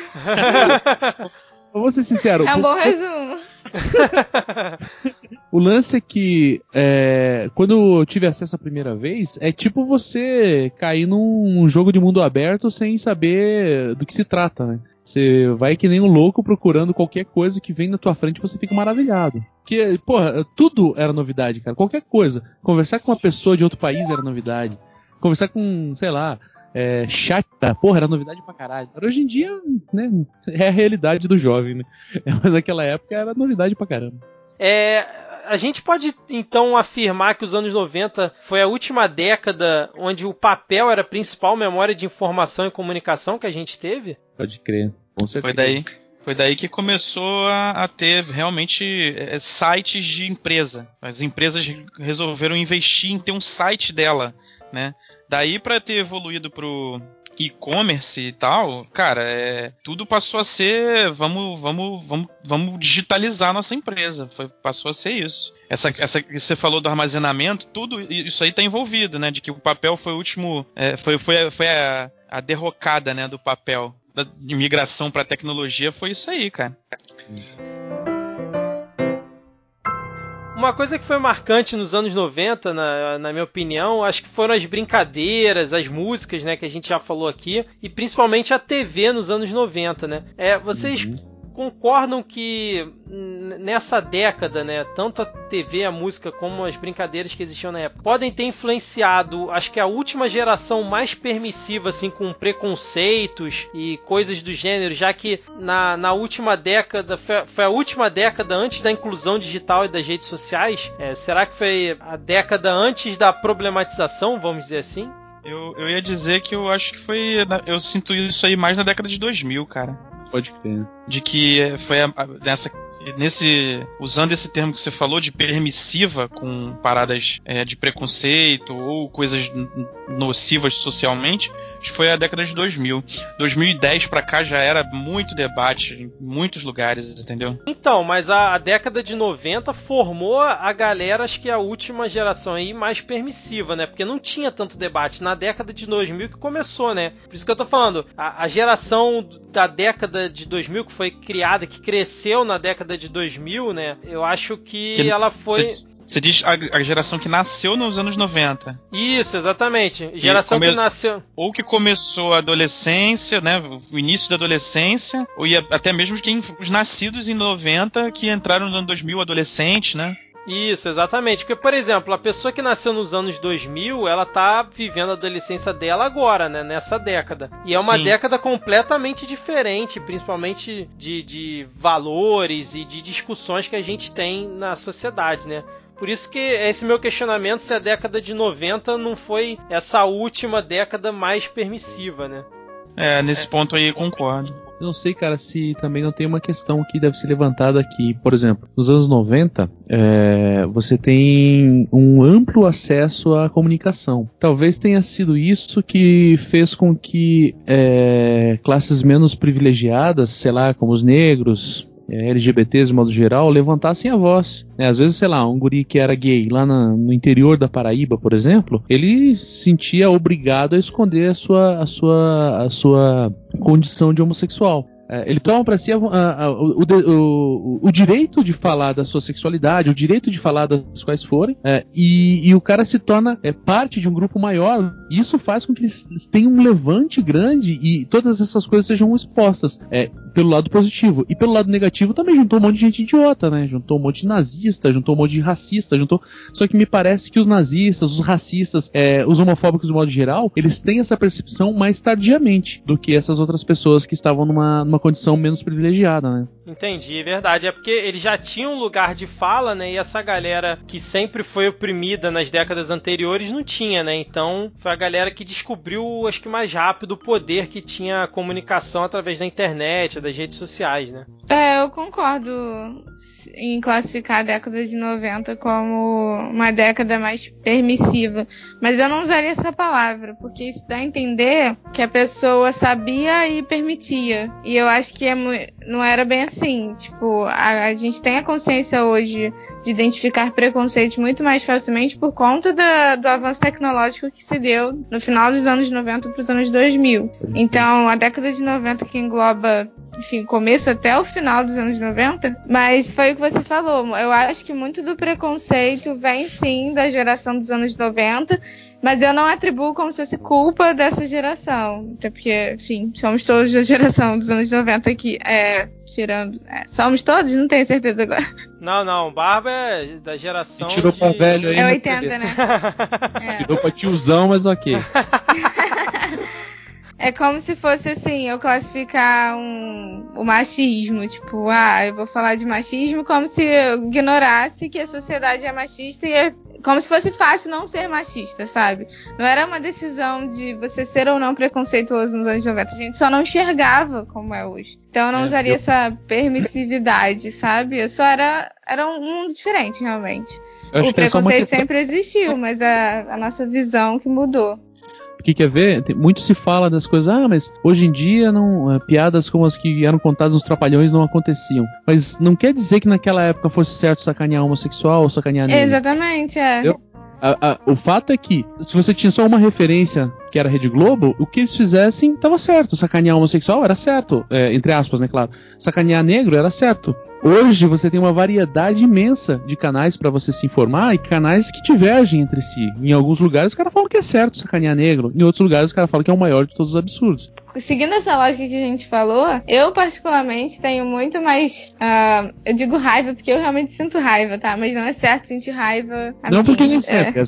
S2: Vou ser sincero.
S3: É um bom resumo. <laughs>
S2: O lance é que é, quando eu tive acesso a primeira vez, é tipo você cair num jogo de mundo aberto sem saber do que se trata, né? Você vai que nem um louco procurando qualquer coisa que vem na tua frente você fica maravilhado. Porque, porra, tudo era novidade, cara. Qualquer coisa. Conversar com uma pessoa de outro país era novidade. Conversar com, sei lá, é, chata, porra, era novidade pra caralho. Mas hoje em dia, né, é a realidade do jovem, né? <laughs> Mas naquela época era novidade pra caramba.
S1: É, a gente pode então afirmar que os anos 90 foi a última década onde o papel era a principal memória de informação e comunicação que a gente teve?
S2: Pode crer. Com certeza.
S4: Foi daí, foi daí que começou a, a ter realmente é, sites de empresa. As empresas resolveram investir em ter um site dela, né? Daí para ter evoluído pro e-commerce e tal, cara, é, tudo passou a ser vamos, vamos, vamos, vamos digitalizar nossa empresa. Foi, passou a ser isso. Essa, essa que você falou do armazenamento, tudo isso aí tá envolvido, né? De que o papel foi o último, é, foi, foi, foi a, a derrocada, né, do papel da migração para tecnologia foi isso aí, cara.
S1: Uma coisa que foi marcante nos anos 90, na, na minha opinião, acho que foram as brincadeiras, as músicas, né, que a gente já falou aqui, e principalmente a TV nos anos 90, né? É, vocês uhum concordam que nessa década, né, tanto a TV, a música, como as brincadeiras que existiam na época, podem ter influenciado, acho que a última geração mais permissiva, assim, com preconceitos e coisas do gênero, já que na, na última década, foi, foi a última década antes da inclusão digital e das redes sociais, é, será que foi a década antes da problematização, vamos dizer assim?
S4: Eu, eu ia dizer que eu acho que foi. Eu sinto isso aí mais na década de 2000, cara.
S2: Pode crer.
S4: De que foi a, a, nessa, nesse. Usando esse termo que você falou de permissiva com paradas é, de preconceito ou coisas nocivas socialmente, foi a década de 2000. 2010 para cá já era muito debate em muitos lugares, entendeu?
S1: Então, mas a, a, década de 90 formou a galera, acho que a última geração aí mais permissiva, né? Porque não tinha tanto debate. Na década de 2000 que começou, né? Por isso que eu tô falando, a, a geração da década de 2000 que foi criada, que cresceu na década de 2000, né? Eu acho que, que ela foi.
S4: Você diz a, a, geração que nasceu nos anos 90.
S1: Isso, exatamente. Geração come... que nasceu.
S4: Ou que começou a adolescência, né? O início da adolescência, ou até mesmo quem, os nascidos em 90 que entraram no ano 2000 adolescente, né?
S1: Isso, exatamente. Porque, por exemplo, a pessoa que nasceu nos anos 2000, ela tá vivendo a adolescência dela agora, né? Nessa década. E é uma Sim. década completamente diferente, principalmente de, de valores e de discussões que a gente tem na sociedade, né? Por isso que esse meu questionamento se a década de 90 não foi essa última década mais permissiva, né?
S4: É, nesse é. ponto aí concordo.
S2: Eu não sei, cara, se também não tem uma questão que deve ser levantada aqui. Por exemplo, nos anos 90, é, você tem um amplo acesso à comunicação. Talvez tenha sido isso que fez com que é, classes menos privilegiadas, sei lá, como os negros, LGBTs de modo geral, levantassem a voz. É, às vezes, sei lá, um guri que era gay lá na, no interior da Paraíba, por exemplo, ele se sentia obrigado a esconder a sua, a sua, a sua condição de homossexual. É, ele toma para si a, a, o, o, o, direito de falar da sua sexualidade, o direito de falar das quais forem, é, e, e, o cara se torna é, parte de um grupo maior. Isso faz com que eles tenham um levante grande e todas essas coisas sejam expostas. É, pelo lado positivo. E pelo lado negativo também juntou um monte de gente idiota, né? Juntou um monte de nazista, juntou um monte de racista, juntou. Só que me parece que os nazistas, os racistas, é, os homofóbicos de modo geral, eles têm essa percepção mais tardiamente do que essas outras pessoas que estavam numa, numa condição menos privilegiada, né?
S1: Entendi, é verdade. É porque eles já tinham um lugar de fala, né? E essa galera que sempre foi oprimida nas décadas anteriores não tinha, né? Então foi a galera que descobriu, acho que mais rápido, o poder que tinha a comunicação através da internet, das redes sociais, né?
S3: É, eu concordo em classificar a década de 90 como uma década mais permissiva. Mas eu não usaria essa palavra, porque isso dá a entender que a pessoa sabia e permitia. E eu acho que é, não era bem assim. Tipo, a, a gente tem a consciência hoje de identificar preconceitos muito mais facilmente por conta da, do avanço tecnológico que se deu no final dos anos 90 para os anos 2000. Então, a década de 90 que engloba enfim, começo até o final dos anos 90, mas foi o que você falou. Eu acho que muito do preconceito vem sim da geração dos anos 90, mas eu não atribuo como se fosse culpa dessa geração. Até porque, enfim, somos todos da geração dos anos 90 aqui. É, tirando. É, somos todos? Não tenho certeza agora.
S1: Não, não. Barba é da geração.
S2: tirou
S1: de...
S2: pra velho aí.
S3: É 80, né? <laughs>
S2: é. Tirou pra tiozão, mas ok. <laughs>
S3: É como se fosse assim, eu classificar um, o machismo, tipo, ah, eu vou falar de machismo como se eu ignorasse que a sociedade é machista e é como se fosse fácil não ser machista, sabe? Não era uma decisão de você ser ou não preconceituoso nos anos 90, a gente só não enxergava como é hoje. Então eu não é, usaria eu... essa permissividade, sabe? Eu só era, era um mundo diferente, realmente. O preconceito sempre existiu, mas a, a nossa visão que mudou.
S2: Porque quer ver, tem, muito se fala das coisas, ah, mas hoje em dia não, é, piadas como as que eram contadas nos trapalhões não aconteciam. Mas não quer dizer que naquela época fosse certo sacanear homossexual ou sacanear negro.
S3: Exatamente, é. Entendeu?
S2: A, a, o fato é que, se você tinha só uma referência que era Rede Globo, o que eles fizessem estava certo. Sacanear homossexual era certo, é, entre aspas, né, claro. Sacanear negro era certo. Hoje você tem uma variedade imensa de canais para você se informar e canais que divergem entre si. Em alguns lugares os caras falam que é certo sacanear negro, em outros lugares os caras falam que é o maior de todos os absurdos.
S3: Seguindo essa lógica que a gente falou, eu particularmente tenho muito mais. Uh, eu digo raiva porque eu realmente sinto raiva, tá? Mas não é certo sentir raiva.
S2: Não porque nem sempre.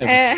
S3: É, <laughs> é,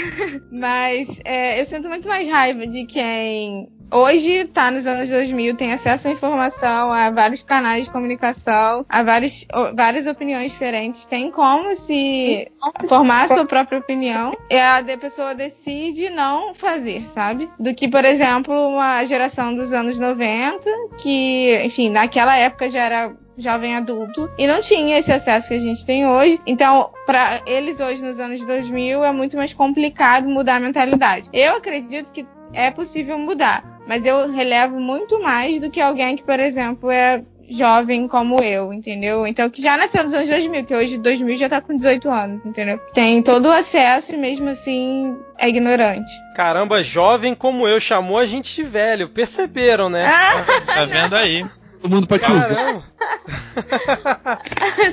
S3: mas é, eu sinto muito mais raiva de quem hoje tá nos anos 2000, tem acesso à informação, a vários canais de comunicação, a vários, várias opiniões diferentes, tem como se formar a sua própria opinião e a pessoa decide não fazer, sabe? Do que, por exemplo, uma geração dos anos 90, que, enfim, naquela época já era jovem adulto e não tinha esse acesso que a gente tem hoje. Então, para eles hoje nos anos 2000 é muito mais complicado mudar a mentalidade. Eu acredito que é possível mudar, mas eu relevo muito mais do que alguém que, por exemplo, é jovem como eu, entendeu? Então, que já nasceu nos anos 2000, que hoje 2000 já tá com 18 anos, entendeu? Tem todo o acesso e mesmo assim é ignorante.
S1: Caramba, jovem como eu chamou a gente de velho, perceberam, né?
S4: Ah, tá vendo aí?
S2: Todo mundo pode usar. <laughs>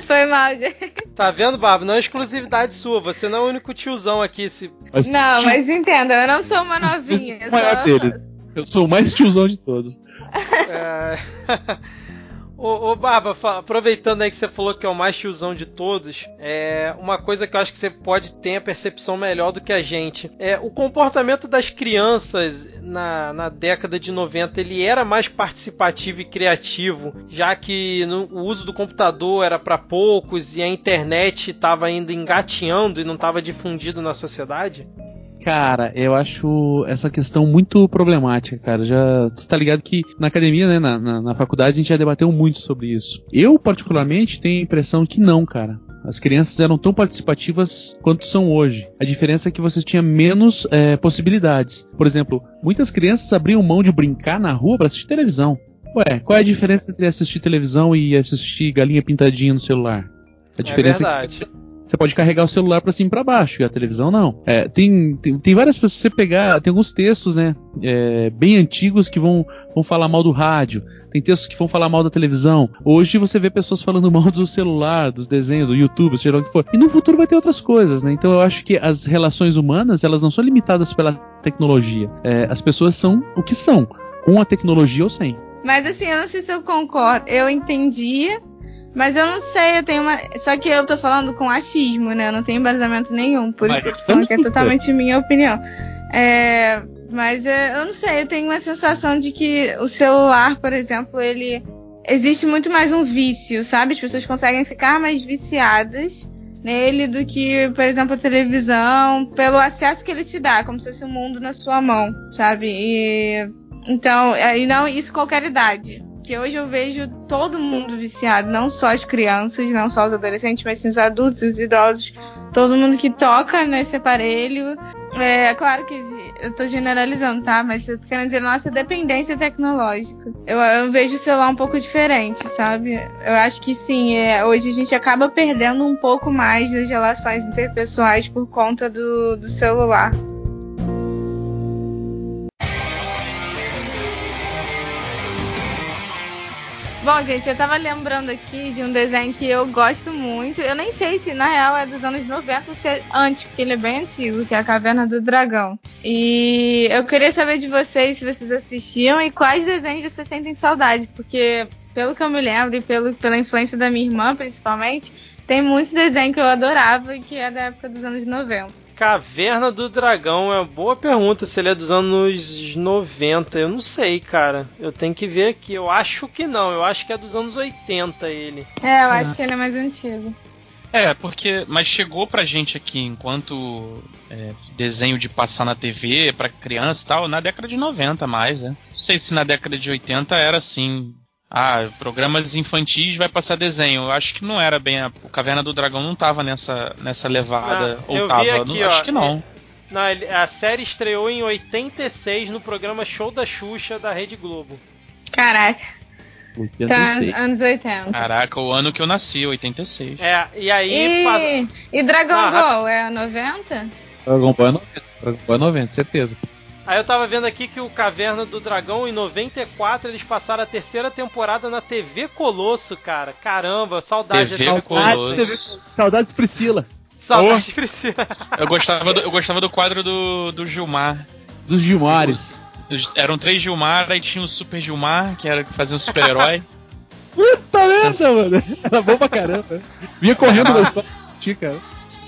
S3: Foi mal, gente.
S1: Tá vendo, Bárbara? Não é exclusividade sua. Você não é o único tiozão aqui. Se...
S3: Mas, não, tio... mas entenda, eu não sou uma novinha. Eu sou...
S2: Eu sou o mais tiozão de todos.
S1: É... <laughs> Ô, Barba, aproveitando aí que você falou que é o mais tiozão de todos, é uma coisa que eu acho que você pode ter a percepção melhor do que a gente. É o comportamento das crianças na, na década de 90 ele era mais participativo e criativo, já que no, o uso do computador era para poucos e a internet estava ainda engateando e não estava difundido na sociedade?
S2: Cara, eu acho essa questão muito problemática, cara. Já está ligado que na academia, né, na, na, na, faculdade, a gente já debateu muito sobre isso. Eu, particularmente, tenho a impressão que não, cara. As crianças eram tão participativas quanto são hoje. A diferença é que você tinha menos é, possibilidades. Por exemplo, muitas crianças abriam mão de brincar na rua para assistir televisão. Ué, qual é a diferença entre assistir televisão e assistir galinha pintadinha no celular? A diferença
S1: é verdade.
S2: é que você pode carregar o celular para cima e para baixo, e a televisão não. É, tem, tem, tem, várias pessoas, você pegar, tem alguns textos, né, é, bem antigos que vão, vão falar mal do rádio, tem textos que vão falar mal da televisão. Hoje você vê pessoas falando mal do celular, dos desenhos, do YouTube, seja lá o que for. E no futuro vai ter outras coisas, né? Então eu acho que as relações humanas, elas não são limitadas pela tecnologia. É, as pessoas são o que são, com a tecnologia ou sem.
S3: Mas assim, eu não sei se eu concordo. Eu entendi mas eu não sei, eu tenho uma. Só que eu tô falando com achismo, né? Eu não tenho embasamento nenhum. Por isso que eu tô falando que é totalmente <laughs> minha opinião. É. Mas é, eu não sei, eu tenho uma sensação de que o celular, por exemplo, ele. Existe muito mais um vício, sabe? As pessoas conseguem ficar mais viciadas nele do que, por exemplo, a televisão, pelo acesso que ele te dá, como se fosse o um mundo na sua mão, sabe? E. Então, e não isso qualquer idade que hoje eu vejo todo mundo viciado, não só as crianças, não só os adolescentes, mas sim os adultos, os idosos, todo mundo que toca nesse aparelho. É claro que eu tô generalizando, tá? Mas eu tô querendo dizer nossa dependência tecnológica. Eu, eu vejo o celular um pouco diferente, sabe? Eu acho que sim, é, hoje a gente acaba perdendo um pouco mais das relações interpessoais por conta do, do celular. Bom, gente, eu tava lembrando aqui de um desenho que eu gosto muito. Eu nem sei se na real é dos anos 90 ou se é antes, porque ele é bem antigo, que é a Caverna do Dragão. E eu queria saber de vocês se vocês assistiam e quais desenhos vocês sentem saudade, porque pelo que eu me lembro e pelo, pela influência da minha irmã, principalmente, tem muitos desenhos que eu adorava e que é da época dos anos 90.
S1: Caverna do Dragão é uma boa pergunta se ele é dos anos 90. Eu não sei, cara. Eu tenho que ver aqui. Eu acho que não. Eu acho que é dos anos 80 ele.
S3: É, eu acho que ele é mais antigo.
S4: É, porque. Mas chegou pra gente aqui enquanto é, desenho de passar na TV pra criança e tal, na década de 90 mais, né? Não sei se na década de 80 era assim, ah, programas infantis vai passar desenho. Eu acho que não era bem. A, o Caverna do Dragão não tava nessa, nessa levada. Não, ou tava? Aqui, não, ó, acho que não.
S1: Não, a série estreou em 86 no programa Show da Xuxa da Rede Globo.
S3: Caraca. Tá, anos 80.
S4: Caraca, o ano que eu nasci, 86.
S1: É, e aí. faz-
S3: E, e Dragon
S1: Ah,
S3: Ball é 90?
S2: Dragon Ball é 90. Dragon Ball é 90, certeza.
S1: Aí eu tava vendo aqui que o Caverna do Dragão, em 94, eles passaram a terceira temporada na TV Colosso, cara. Caramba, saudade
S4: TV
S1: da
S4: Colosso.
S2: Saudades Priscila.
S1: Saudade Priscila. <laughs>
S4: Eu gostava do, eu gostava do quadro do, do Gilmar.
S2: Dos Gilmares.
S4: Eram três Gilmar, aí tinha o Super Gilmar, que era que fazia um super-herói. <laughs>
S2: Puta
S4: Sens-
S2: merda, mano. Era bom pra caramba. Vinha correndo da escola. assistir, cara.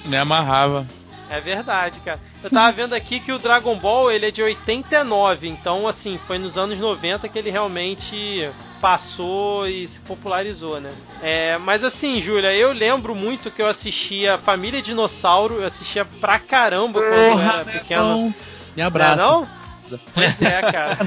S4: Me amarrava.
S1: É verdade, cara. Eu tava vendo aqui que o Dragon Ball, ele é de 89, então, assim, foi nos anos 90 que ele realmente passou e se popularizou, né? É, mas assim, Júlia, eu lembro muito que eu assistia Família Dinossauro, eu assistia pra caramba quando eu era pequeno.
S2: Me
S1: Não é
S2: abraça.
S1: não? Pois é, cara.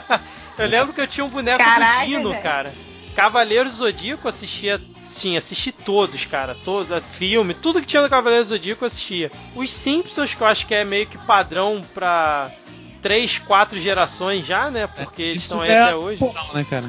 S1: <laughs> eu lembro que eu tinha um boneco
S3: Caraca,
S1: do Dino, cara. Cavaleiros Zodíaco assistia, sim, assisti todos, cara. Todos, é, filme, tudo que tinha do Cavaleiros Zodíaco eu assistia. Os Simpsons, que eu acho que é meio que padrão pra três, quatro gerações já, né? Porque eles estão aí
S2: é
S1: até hoje.
S2: atemporal, né, cara?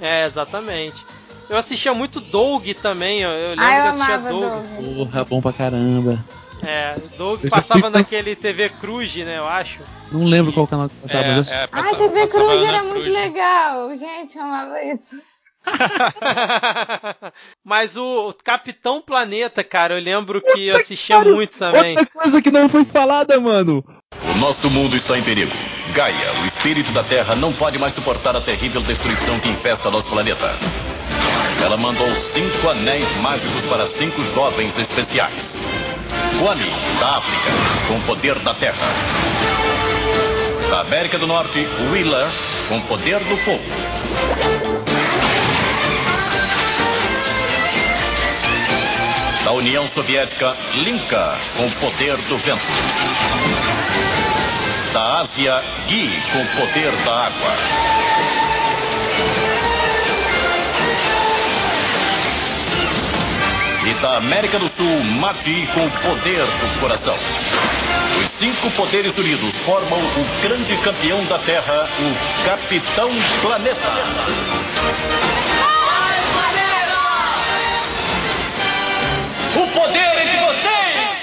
S1: É, exatamente. Eu assistia muito Doug também, eu, eu lembro
S3: Ah,
S1: que
S3: eu
S1: eu assistia Doug.
S3: Doug.
S2: Porra, bom pra caramba.
S1: É, Doug passava
S2: fui-
S1: naquele TV Cruz, né, eu acho.
S2: Não lembro qual canal que passava, mas eu...
S4: é,
S3: Ah,
S4: passa-
S3: TV
S4: passava
S3: Cruz era muito legal. Gente, eu amava isso. <laughs>
S1: Mas o Capitão Planeta, cara, eu lembro que eu assistia muito também.
S2: Outra coisa que não foi falada, mano.
S5: O nosso mundo está em perigo. Gaia, o espírito da Terra, não pode mais suportar a terrível destruição que infesta nosso planeta. Ela mandou cinco anéis mágicos para cinco jovens especiais. Kwame, da África, com o poder da Terra. Da América do Norte, Wheeler, com o poder do fogo. União Soviética, Linka, com o poder do vento. Da Ásia, Gui, com o poder da água. E da América do Sul, Mati, com o poder do coração. Os cinco poderes unidos formam o grande campeão da Terra, o Capitão Planeta.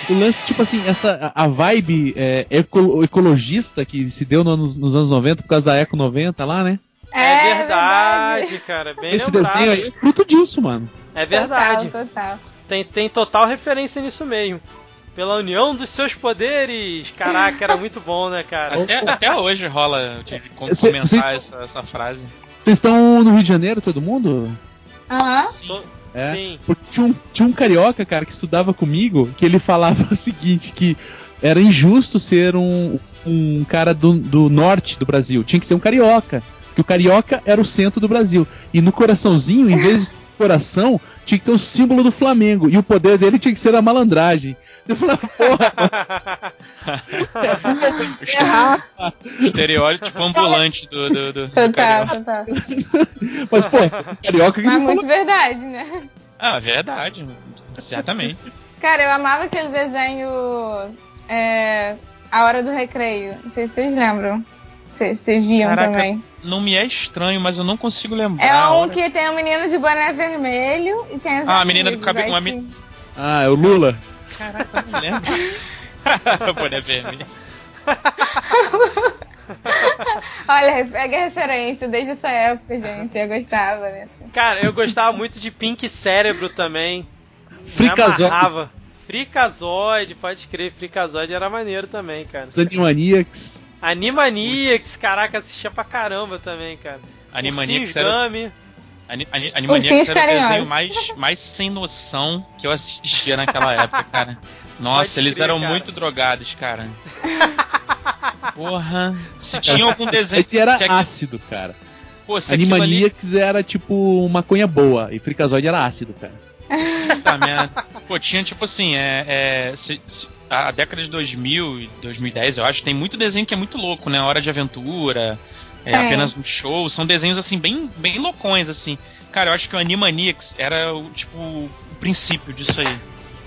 S5: O
S2: lance, tipo assim, essa, a vibe é, eco- ecologista que se deu no anos- nos anos 90 por causa da Eco 90 lá, né?
S1: É, verdade, cara, bem
S2: Esse
S1: lembrado.
S2: desenho aí é fruto disso, mano.
S1: É verdade.
S3: Total, total.
S1: Tem, tem total referência nisso mesmo. Pela união dos seus poderes. Caraca, era muito bom, né, cara?
S4: Até, até hoje rola de comentar essa, essa frase.
S2: Vocês estão no Rio de Janeiro, todo mundo?
S3: Aham.
S2: É.
S1: Sim.
S2: Porque tinha um, tinha um carioca, cara, que estudava comigo, que ele falava <laughs> o seguinte, que era injusto ser um, um cara do, do norte do Brasil. Tinha que ser um carioca. Que o carioca era o centro do Brasil. E no coraçãozinho, em vez de coração, tinha que ter o símbolo do Flamengo. E o poder dele tinha que ser a malandragem. Eu falava, porra, <laughs>
S4: Estereótipo tipo ambulante do, do, do, do
S3: Total,
S4: carioca.
S3: total.
S2: mas pô, carioca que
S3: Mas muito
S2: falou.
S3: verdade, né?
S4: Ah, verdade. Exatamente.
S3: Cara, eu amava aquele desenho. É, a Hora do Recreio. Não sei se vocês lembram. Vocês viam
S4: Caraca,
S3: também.
S4: Não me é estranho, mas eu não consigo lembrar.
S3: É um que tem um menino de boné vermelho e tem os
S4: Ah, a menina do cabelo-
S3: tinha-
S2: Ah, é o Lula.
S4: Caraca, eu não lembro. <laughs> Boné vermelho. <laughs>
S3: Olha, pega a referência desde essa época, gente. Eu gostava, né?
S1: Cara, eu gostava muito de Pink Cérebro também. Amarrava. Frikazoid, pode crer, Frikazoid era maneiro também, cara.
S2: Os Animaniacs.
S1: Animaniacs, caraca, assistia pra caramba também, cara.
S4: Animaniacs
S1: Ursinhos
S4: era,
S1: Gummy.
S4: Ani- Ani- Animaniacs era o desenho mais, mais sem noção que eu assistia naquela época, cara. <laughs> Nossa,
S1: Pode
S4: eles
S1: crer,
S4: eram
S1: cara.
S4: muito drogados, cara. <laughs> Porra. Se tinha algum desenho.
S2: Esse era
S4: se aqui-
S2: ácido, cara.
S4: pô, se aquilo ali-
S2: Animaniacs era tipo maconha boa e Frikazoid era ácido, cara.
S4: Tá, minha- Pô, tinha tipo assim, é, é, se- se- a década de 2000 e 2010, eu acho, tem muito desenho que é muito louco, né? Hora de Aventura, é,
S3: É.
S4: apenas um show, são desenhos assim bem, bem loucões assim. Cara, eu acho que o Animaniacs era o tipo o princípio disso aí.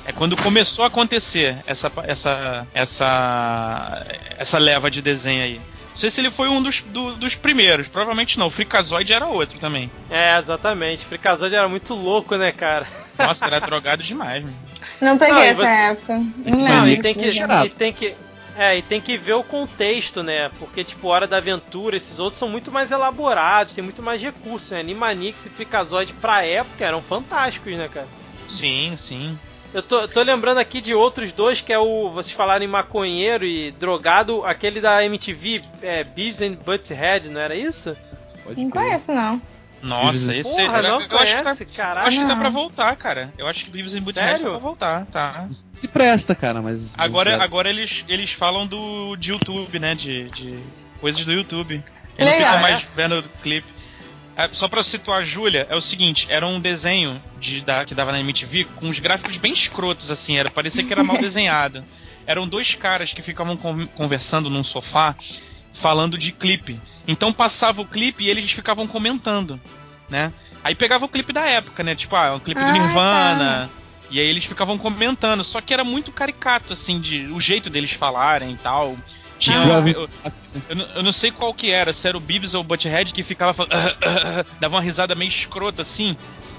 S4: É quando começou a acontecer essa essa essa essa leva de desenho aí. sei se ele foi um dos, do- dos primeiros. Provavelmente não. O Freakazoid era outro também.
S1: É, exatamente. Freakazoid era muito louco, né, cara?
S4: Nossa, era drogado demais, mano.
S3: Não peguei
S1: Não,
S3: essa
S1: você-
S3: época. Não
S1: Não, e tem que, e tem que. É, e tem que ver o contexto, né? Porque, tipo, Hora da Aventura, esses outros são muito mais elaborados, tem muito mais recursos, né? Animanix e Freakazoid pra época eram fantásticos, né, cara?
S4: Sim, sim.
S1: Eu tô, eu tô lembrando aqui de outros dois, que é o. Vocês falaram em maconheiro e drogado, aquele da MTV, é, Beavis and Butthead, não era isso?
S2: Pode
S3: Não conheço, não.
S4: Nossa, esse
S1: Porra,
S4: eu,
S1: não
S4: eu acho que tá,
S1: conhece,
S4: eu acho que dá
S3: Não.
S4: pra voltar, cara. Eu acho que Beavis and Butthead dá pra voltar, tá.
S2: Se presta, cara, mas.
S4: Agora,
S2: é,
S4: agora eles, eles falam do de YouTube, né? De, de coisas do YouTube. Eles não
S3: Legal,
S4: ficam
S1: né?
S4: mais vendo o clipe. É, Só pra situar a Júlia, é o seguinte, era um desenho de, da, que dava na MTV com uns gráficos bem escrotos, assim, era, parecia que era mal <laughs> desenhado. Eram dois caras que ficavam con- conversando num sofá, falando de clipe. Então passava o clipe e eles ficavam comentando, né? Aí pegava o clipe da época, né? Tipo, ah, um clipe do
S3: Ah,
S4: Nirvana. E aí eles ficavam comentando, só que era muito caricato, assim, de o jeito deles falarem e tal. Tinha.
S2: Jovem-
S4: Eu, eu não- eu não sei qual que era, se era o Beavis ou o Butthead que ficava falando. <laughs> dava uma risada meio escrota assim.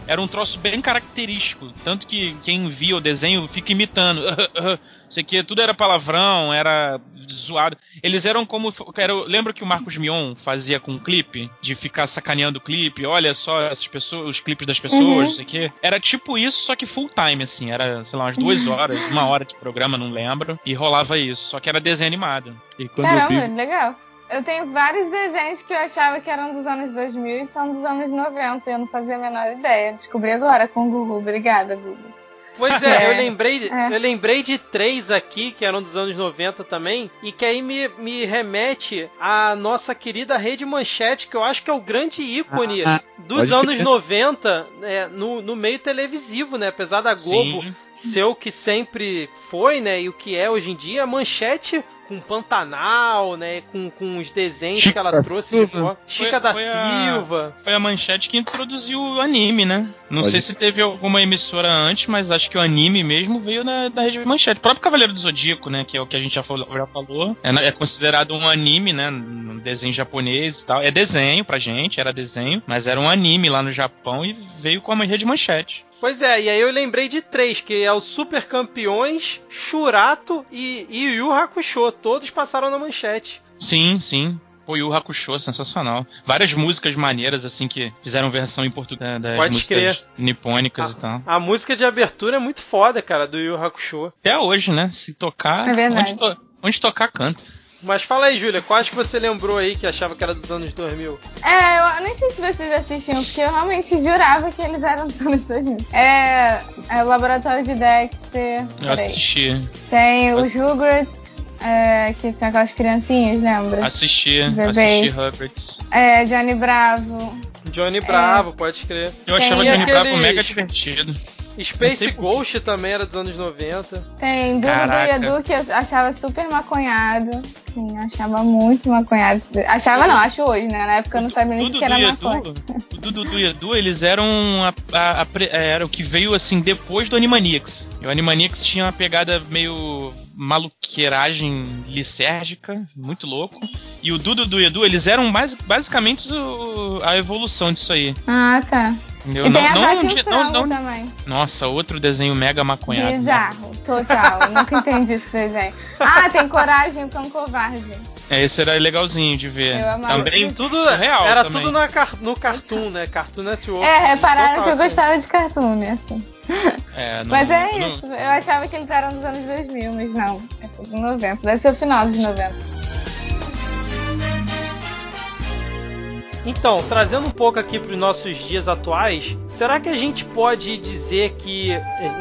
S4: Era um troço bem característico. Tanto que quem via o desenho fica imitando. <laughs> Isso aqui tudo era palavrão, era zoado. Eles eram como. Era, lembra que o Marcos Mion fazia com o clipe? De ficar sacaneando o clipe? Olha só essas pessoas, os clipes das pessoas,
S3: Uhum.
S4: isso aqui. Era tipo isso, só que full time, assim. Era, sei lá, umas duas horas, uma hora de programa, não lembro. E rolava isso. Só que era desenho animado.
S2: E quando eu
S3: Caramba,
S2: vi.
S3: legal. Eu tenho vários desenhos que eu achava que eram dos anos 2000 e são dos anos 90. Eu não fazia a menor ideia. Descobri agora com o Google. Obrigada, Google.
S1: Pois é,
S3: É.
S1: eu lembrei, de,
S3: É.
S1: eu lembrei de três aqui que eram dos anos 90 também, e que aí me, me remete à nossa querida Rede Manchete, que eu acho que é o grande ícone
S2: Ah,
S1: dos anos
S2: crer.
S1: 90 né, no, no meio televisivo, né? Apesar da Globo
S4: Sim.
S1: ser o que sempre foi, né? E o que é hoje em dia, a Manchete com Pantanal, né? Com, com os desenhos
S2: Chica
S1: que ela trouxe
S2: Silva.
S1: de fora. Chica
S4: Foi-
S1: da
S4: foi a-
S1: Silva.
S4: Foi a manchete que introduziu o anime, né? Não
S2: Pode
S4: sei se teve alguma emissora antes, mas acho que o anime mesmo veio da, da rede manchete. O próprio Cavaleiro do Zodíaco, né? Que é o que a gente já falou. Já falou é, na- é considerado um anime, né? Um desenho japonês e tal. É desenho pra gente, era desenho, mas era um anime lá no Japão e veio com a rede manchete.
S1: Pois é, e aí eu lembrei de três, que é o Super Campeões, Shurato e, e Yu Hakusho. Todos passaram na manchete.
S4: Sim, sim. Pô, Yu Hakusho, sensacional. Várias músicas maneiras, assim, que fizeram versão em português das
S1: Pode
S4: músicas nipônicas
S1: Ah.
S4: e tal.
S1: A música de abertura é muito foda, cara, do Yu Hakusho.
S4: Até hoje, né? Se tocar.
S3: É
S4: onde, to- onde tocar, canta.
S1: Mas fala aí, Júlia, quais que você lembrou aí que achava que era dos anos 2000?
S3: É, eu nem sei se vocês assistiam, porque eu realmente jurava que eles eram dos anos 2000. É, é o Laboratório de Dexter.
S4: Eu assisti.
S3: Tem os Rugrats, é, que são aquelas criancinhas, lembra?
S4: Assisti, assisti Hubbard.
S3: É, Johnny Bravo.
S1: Johnny Bravo, pode crer.
S4: Eu achava Johnny Bravo
S1: aqueles-
S4: mega divertido.
S1: Space Ghost também era dos anos 90.
S3: Tem Dudu
S4: Caraca.
S3: e Edu, que eu achava super maconhado. Sim, achava muito maconhado. Achava não, acho hoje, né? Na época eu não sabia nem o que era
S4: e
S3: maconha.
S4: Edu, o Dudu e Edu, eles eram a, a- a pre- era o que veio assim depois do Animaniacs. E o Animaniacs tinha uma pegada meio maluqueiragem lisérgica, muito louco. E o Dudu e Edu, eles eram mais, basicamente o- a evolução disso aí.
S3: Ah, tá.
S4: Entendeu?
S3: e tem a
S4: não,
S3: Vaca
S4: não, de- não, não-
S3: também.
S4: Nossa, outro desenho mega maconhado. né?
S3: Bizarro, total. Eu Nunca entendi esse desenho. Ah, tem Coragem, o Cão Covarde.
S4: É, esse era legalzinho de ver.
S3: Eu amava.
S4: Também
S1: Tudo,
S4: surreal
S1: era
S4: também.
S1: tudo na no Cartoon, né? Cartoon Network.
S3: É, repararam
S1: Total,
S3: que eu
S1: assim.
S3: gostava de cartoon, né? Assim.
S4: É, <laughs> não-
S3: Mas é
S4: não-
S3: isso. Eu achava que eles eram dos anos 2000, mas não. É tudo 90. Deve ser o final dos 90.
S1: Então, trazendo um pouco aqui para os nossos dias atuais, será que a gente pode dizer que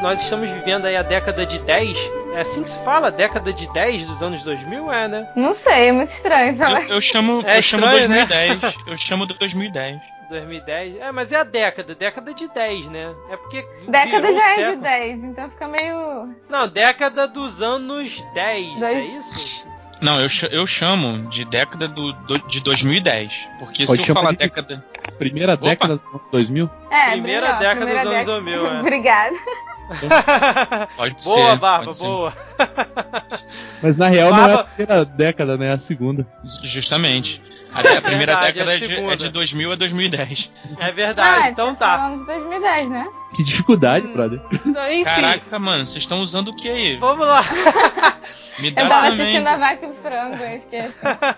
S1: nós estamos vivendo aí a década de 10? É assim que se fala? Década de 10 dos anos 2000? É, né?
S3: Não sei, é muito estranho falar.
S4: Eu, eu chamo,
S1: É
S4: eu chamo
S1: estranho, né?
S4: 2010. Eu chamo 2010.
S1: 2010. É, mas é a década, década de 10, né? É porque.
S3: Década já é
S1: século.
S3: de 10, então fica meio.
S1: Não, década dos anos 10, é
S3: Dois-
S1: isso?
S4: Não, eu, eu chamo de década do, do- de 2010. Porque
S2: Pode
S4: se eu falar década.
S2: Primeira
S4: Opa.
S2: década dos anos 2000?
S3: É,
S1: Primeira década
S3: primeira
S1: dos anos
S3: década.
S1: 2000, é. <laughs>
S3: Obrigada. <laughs>
S4: Pode ser.
S1: boa, Barba,
S4: pode ser.
S1: boa. <laughs>
S2: Mas na real não é a primeira década, né? É a segunda.
S4: Justamente. A, a primeira
S1: verdade,
S4: década
S1: a
S4: é de, é de 2000 a 2010.
S1: É verdade,
S3: ah,
S1: então tá.
S3: Falando de 2010, né?
S2: Que dificuldade,
S1: Hum.
S2: brother.
S1: Enfim,
S4: Caraca, mano, vocês estão usando o que aí?
S1: vamos lá.
S4: Me dá
S3: Eu tava
S4: também.
S3: assistindo a vaca e o frango, eu esqueci.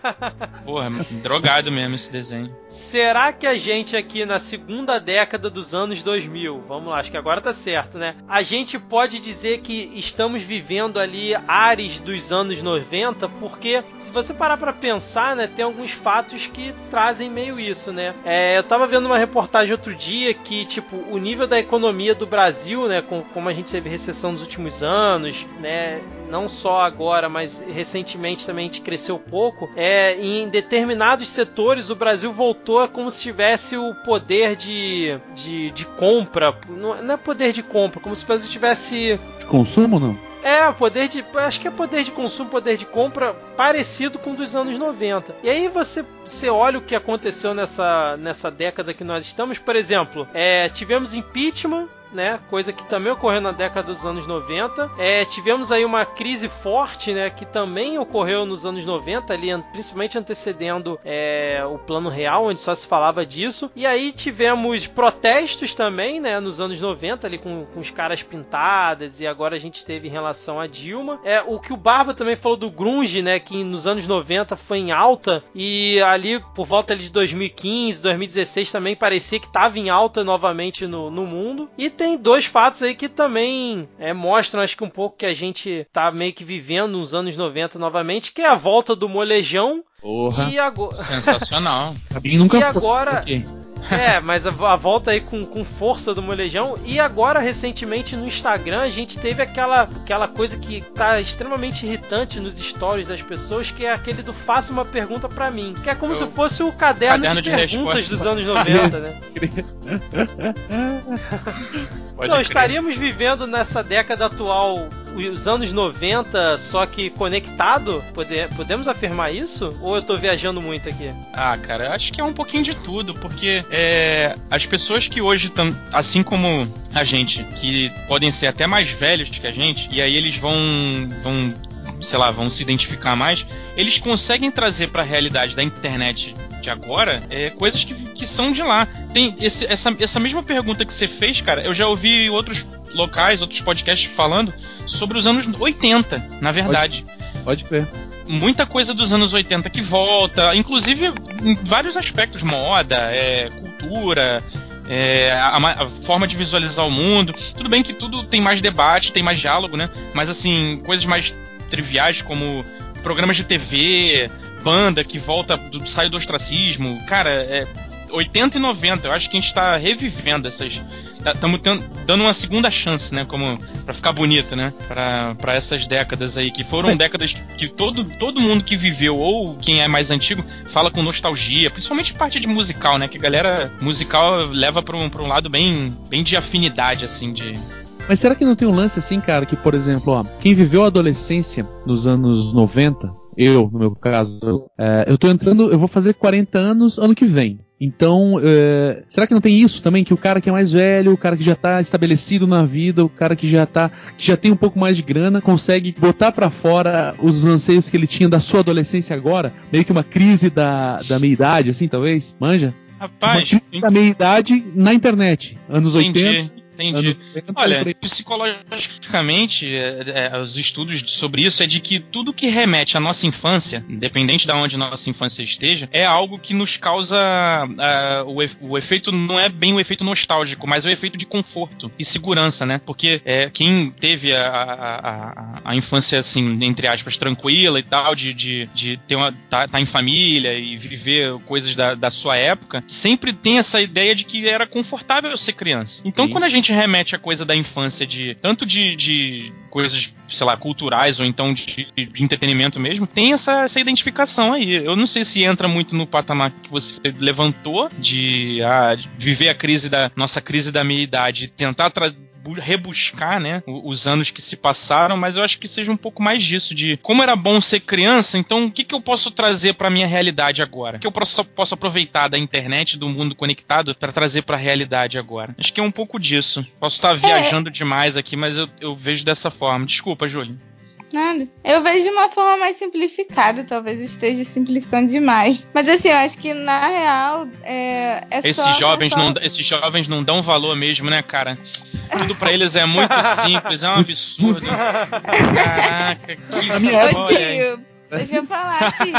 S3: <laughs>
S4: Porra, drogado mesmo esse desenho.
S1: Será que a gente aqui na segunda década dos anos 2000, vamos lá, acho que agora tá certo, né? A gente pode dizer que estamos vivendo ali ares dos anos 90, porque se você parar pra pensar, né, tem alguns fatos que trazem meio isso, né? É, eu tava vendo uma reportagem outro dia que, tipo, o nível da economia do Brasil, né, com, como a gente teve recessão nos últimos anos, né, não só agora, mas recentemente também a gente cresceu pouco, é, em determinados setores o Brasil voltou a como se tivesse o poder de, de, de compra, não é poder de compra, como se o Brasil tivesse
S2: De consumo não?
S1: é, poder de. Acho que é poder de consumo, poder de compra parecido com o dos anos 90. E aí você, você olha o que aconteceu nessa, nessa década que nós estamos. Por exemplo, é, tivemos impeachment. Né, coisa que também ocorreu na década dos anos 90. É, tivemos aí uma crise forte, né, que também ocorreu nos anos 90, ali, principalmente antecedendo é, o plano real, onde só se falava disso. E aí tivemos protestos também, né, nos anos 90, ali com, com os caras pintadas, e agora a gente teve em relação a Dilma. É, o que o Barba também falou do grunge, né, que nos anos 90 foi em alta, e ali por volta ali de 2015, 2016 também parecia que estava em alta novamente no, no mundo. E tem dois fatos aí que também é, mostram, acho que um pouco que a gente tá meio que vivendo nos anos 90 novamente, que é a volta do molejão
S2: Porra.
S1: e <laughs> agora...
S4: Sensacional.
S1: E agora-. É, mas a, a volta aí com, com força do molejão. E agora, recentemente, no Instagram, a gente teve aquela, aquela coisa que tá extremamente irritante nos stories das pessoas, que é aquele do faça uma pergunta pra mim. Que é como
S4: Eu-
S1: se fosse o caderno,
S4: Caderno
S1: de,
S4: de
S1: perguntas
S4: resposta.
S1: dos anos <laughs> 90, né? Então, estaríamos vivendo nessa década atual os anos 90, só que conectado? Pode- podemos afirmar isso? Ou eu tô viajando muito aqui?
S4: Ah, cara, acho que é um pouquinho de tudo, porque é, as pessoas que hoje estão, assim como a gente, que podem ser até mais velhos que a gente, e aí eles vão, vão sei lá, vão se identificar mais, eles conseguem trazer pra realidade da internet de agora é, coisas que, que são de lá. Tem esse- essa, essa mesma pergunta que você fez, cara, eu já ouvi outros locais, outros podcasts falando sobre os anos 80, na verdade
S2: Pode crer.
S4: muita coisa dos anos 80 que volta, inclusive em vários aspectos, moda, é, cultura, é, a, a forma de visualizar o mundo. Tudo bem que tudo tem mais debate, tem mais diálogo, né? Mas assim, coisas mais triviais como programas de TV, banda que volta, do, sai do ostracismo, cara, é 80 e 90, eu acho que a gente tá revivendo essas. Estamos dando uma segunda chance, né? Como para ficar bonito, né? Pra pra essas décadas aí, que foram décadas que, que todo, todo mundo que viveu, ou quem é mais antigo, fala com nostalgia, principalmente parte de musical, né? Que a galera musical leva pra um, pra um lado bem, bem de afinidade, assim, de.
S2: Mas será que não tem um lance assim, cara, que, por exemplo, ó, quem viveu a adolescência nos anos 90, eu, no meu caso, é, eu tô entrando, eu vou fazer 40 anos ano que vem. Então, é, será que não tem isso também? Que o cara que é mais velho, o cara que já tá estabelecido na vida, o cara que já tá, que já tem um pouco mais de grana, consegue botar pra fora os anseios que ele tinha da sua adolescência agora? Meio que uma crise da, da meia-idade, assim, talvez? Manja? Uma
S4: Rapaz,
S2: crise da meia-idade na internet. Anos 80.
S4: Entendi, entendi.
S2: Anos 90,
S4: Olha, psicologicamente, é, é, os estudos sobre isso é de que tudo que remete à nossa infância, independente de onde nossa infância esteja, é algo que nos causa ah, o, o efeito não é bem o efeito nostálgico, mas é o efeito de conforto e segurança, né? Porque é, quem teve a, a, a- a infância assim, entre aspas, tranquila e tal, de, de, de ter uma tá, tá em família e viver coisas da, da sua época, sempre tem essa ideia de que era confortável ser criança. Então,
S2: Sim.
S4: quando a gente remete a coisa da infância de tanto de, de coisas, sei lá, culturais ou então de, de entretenimento mesmo, tem essa, essa identificação aí. Eu não sei se entra muito no patamar que você levantou de, ah, de viver a crise da nossa crise da meia idade, tentar tra- bu- rebuscar, né, os anos que se passaram, mas eu acho que seja um pouco mais disso de como era bom ser criança, então o que, que eu posso trazer para minha realidade agora? O que eu posso, posso aproveitar da internet, do mundo conectado para trazer para a realidade agora? Acho que é um pouco disso. Posso estar viajando demais aqui, mas eu, eu vejo dessa forma. Desculpa, Júlio.
S3: Nada. Eu vejo de uma forma mais simplificada, talvez eu esteja simplificando demais. Mas assim, eu acho que na real é, é
S4: esses
S3: só.
S4: jovens
S3: é só...
S4: não, esses jovens não dão valor mesmo, né, cara? Tudo pra eles é muito <laughs> simples, é um absurdo. Caraca, que
S3: tio, deixa eu falar, tio.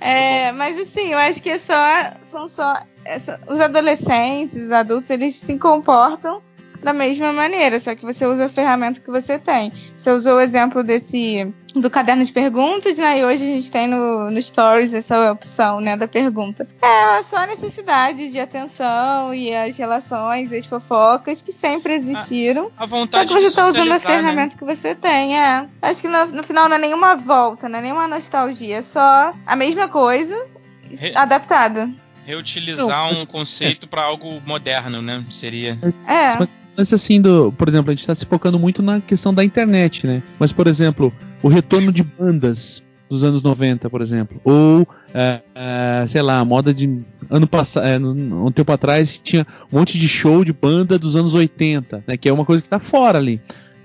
S3: É, mas assim, eu acho que é só. São só. essa- os adolescentes, os adultos, eles se comportam da mesma maneira, só que você usa a ferramenta que você tem. Você usou o exemplo desse do caderno de perguntas, né? E hoje a gente tem no, no Stories essa opção, né, da pergunta. É só a necessidade de atenção e as relações, as fofocas que sempre existiram.
S4: A
S3: Só
S4: vontade
S3: que você
S4: de
S3: tá usando a
S4: socializar, né?
S3: ferramenta que você tem, é. Acho que no, no final não é nenhuma volta, não é nenhuma nostalgia, é só a mesma coisa
S4: Re-
S3: adaptada.
S4: Reutilizar um conceito pra algo moderno, né? Seria.
S3: É.
S2: lance assim do, por exemplo, a gente tá se focando muito na questão da internet, né? Mas, por exemplo, o retorno de bandas dos anos 90, por exemplo, ou é, é, sei lá, a moda de ano passado, é, um tempo atrás tinha um monte de show de banda dos anos 80, né? Que é uma coisa que tá fora ali.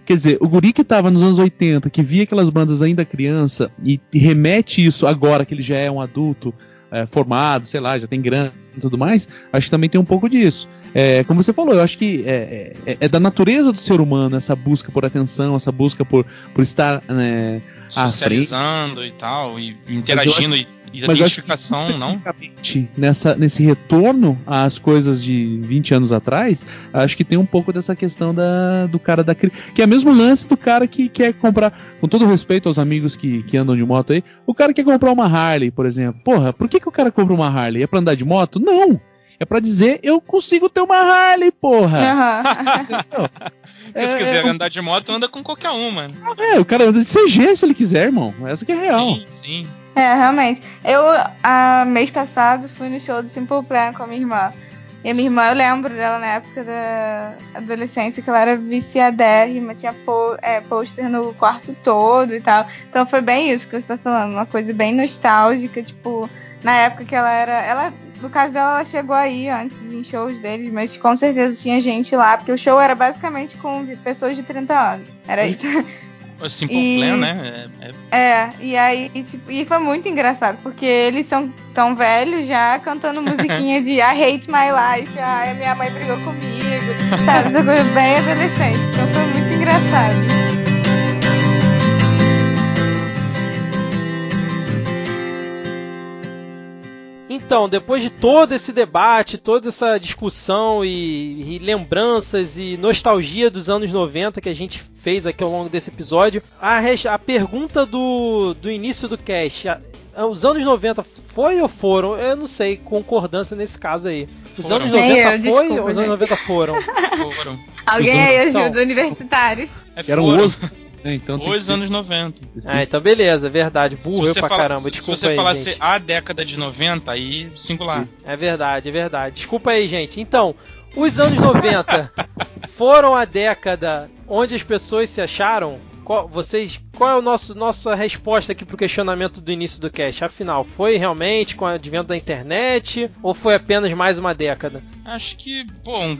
S2: Quer dizer, o guri que tava nos anos 80, que via aquelas bandas ainda criança e remete isso agora que ele já é um adulto é, formado, sei lá, já tem grana e tudo mais, acho que também tem um pouco disso. É, como você falou, eu acho que é, é- é da natureza do ser humano essa busca por atenção, essa busca por, por estar. né,
S4: Socializando e tal, e interagindo e, e
S2: acho que
S4: identificação, não?
S2: Nessa, nesse retorno às coisas de 20 anos atrás, acho que tem um pouco dessa questão da, do cara da Que é o mesmo lance do cara que quer comprar, com todo respeito aos amigos que, que andam de moto aí, o cara quer comprar uma Harley, por exemplo. Porra, por que, que o cara compra uma Harley? É pra andar de moto? Não! É pra dizer, eu consigo ter uma Harley, porra!
S3: Aham. <laughs>
S4: Porque se
S2: É,
S4: quiser
S2: é,
S4: andar de moto, anda com qualquer uma.
S2: É, o cara anda de CG se ele quiser, irmão. Essa que é real.
S4: Sim, sim.
S3: É, realmente. Eu, a, mês passado, fui no show do Simple Plan com a minha irmã. E a minha irmã, eu lembro dela na época da adolescência, que ela era viciadérrima, tinha é, pôster no quarto todo e tal. Então foi bem isso que você tá falando, uma coisa bem nostálgica, tipo, na época que ela era. Ela, no caso dela, ela chegou aí antes em shows deles, mas com certeza tinha gente lá, porque o show era basicamente com pessoas de 30 anos. Era isso.
S4: O Simple
S3: E-
S4: Plan, né? É, é-
S3: É, e aí, tipo, e foi muito engraçado, porque eles são tão velhos já cantando musiquinha de I hate my life, ai, a minha mãe brigou comigo, sabe? Essa coisa bem adolescente. Então foi muito engraçado.
S1: Então, depois de todo esse debate, toda essa discussão e, e lembranças e nostalgia dos anos 90 que a gente fez aqui ao longo desse episódio, a, a pergunta do, do início do cast, a- os anos 90 foi ou foram? Eu não sei, concordância nesse caso aí. Os
S4: Foram.
S1: anos
S3: Nem
S1: 90
S3: eu,
S1: foi
S3: desculpa,
S1: ou os anos
S3: gente.
S1: 90 foram?
S4: foram.
S3: Alguém aí
S1: Então-
S3: ajuda, universitários.
S4: É,
S2: eram os, né? Então que
S4: Os
S2: ser-
S4: anos 90.
S1: Ah, então beleza, verdade. Burro
S4: Se
S1: eu
S4: você,
S1: pra
S4: fala-
S1: caramba,
S4: se- se
S1: desculpa
S4: você
S1: aí,
S4: falasse
S1: gente.
S4: a década de 90, aí singular.
S1: É verdade, é verdade. Desculpa aí, gente. Então, os anos 90 <laughs> foram a década onde as pessoas se acharam? Qual, vocês, qual é a nosso, nossa resposta aqui pro questionamento do início do cast? Afinal, foi realmente com o advento da internet ou foi apenas mais uma década?
S4: Acho que, bom,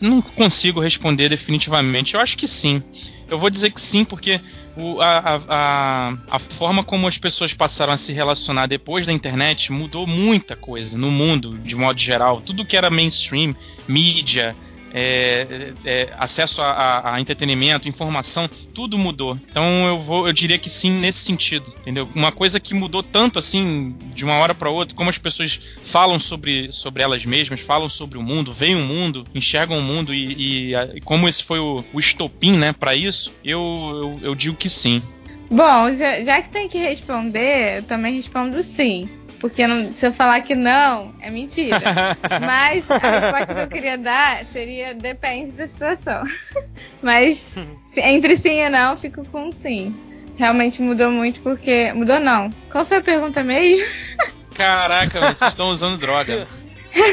S4: não, consigo responder definitivamente. Eu acho que sim. Eu vou dizer que sim, porque o- a- a- a forma como as pessoas passaram a se relacionar depois da internet mudou muita coisa no mundo, de modo geral. Tudo que era mainstream, mídia, é, é, acesso a, a- a entretenimento, informação, tudo mudou. Então eu vou, eu diria que sim nesse sentido, entendeu? Uma coisa que mudou tanto assim de uma hora para outra, como as pessoas falam sobre, sobre elas mesmas, falam sobre o mundo, veem o mundo, enxergam o mundo e, e, e como esse foi o, o estopim, né, para isso, eu, eu, eu digo que sim.
S3: Bom, já, já que tem que responder, eu também respondo sim. Porque não- se eu falar que não, é mentira. <laughs> Mas a resposta que eu queria dar seria depende da situação. <laughs> Mas se- entre sim e não, eu fico com sim. Realmente mudou muito porque. Mudou não. Qual foi a pergunta mesmo? <laughs>
S4: Caraca, vocês estão usando droga.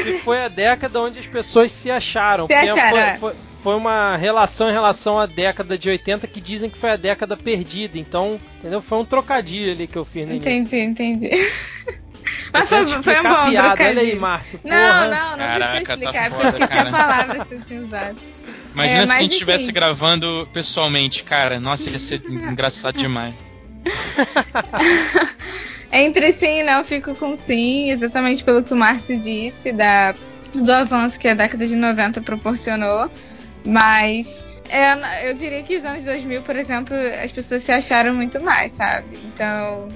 S1: Se foi a década onde as pessoas se acharam.
S3: Se
S1: porque
S3: acharam,
S1: foi,
S3: é.
S1: foi- foi uma relação em relação à década de 80 que dizem que foi a década perdida. Então, entendeu? Foi um trocadilho ali que eu fiz no início.
S3: Entendi, entendi. <laughs> Mas foi, foi um bom
S1: piada. Olha aí,
S3: trocadilho.
S1: Márcio.
S3: Não,
S1: porra.
S3: não, não
S4: Caraca,
S3: precisa
S4: tá
S3: explicar, porque
S4: foda,
S3: eu esqueci
S4: cara.
S3: a palavra que eu tinha usado.
S4: Imagina
S3: É,
S4: se a gente estivesse gravando pessoalmente, cara. Nossa, ia ser <laughs> engraçado demais. <laughs>
S3: Entre sim e não, fico com sim, exatamente pelo que o Márcio disse, da, do avanço que a década de 90 proporcionou. Mas é, eu diria que os anos 2000, por exemplo, as pessoas se acharam muito mais, sabe? Então,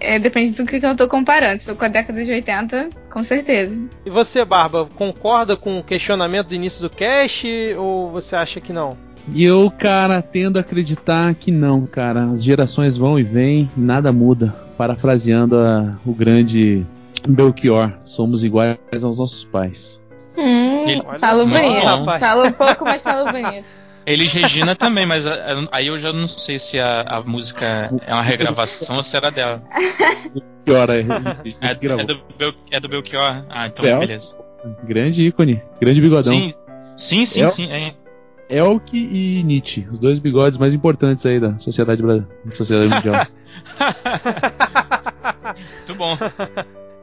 S3: é, depende do que, eu tô comparando. Se for com a década de 80, com certeza.
S1: E você, Barba, concorda com o questionamento do início do cast ou você acha que não?
S2: E eu, cara, tendo a acreditar que não, cara. As gerações vão e vêm, nada muda. Parafraseando a- o grande Belchior, somos iguais aos nossos pais.
S3: Hum,
S4: Ele- só,
S3: bonito.
S4: rapaz.
S3: Falou pouco, mas falou bonito.
S4: Eles Regina também, mas a- aí eu já não sei se a, a música é uma regravação ou se era dela.
S2: Belchior, é, <laughs>
S4: É, é do, Bel, é do Belchior? Ah, então
S2: Bel-
S4: beleza.
S2: Grande ícone, grande bigodão.
S4: Sim, sim, sim.
S2: O-
S4: sim é.
S2: Elk e Nietzsche, os dois bigodes mais importantes aí da sociedade, da sociedade mundial. <laughs>
S4: Muito bom.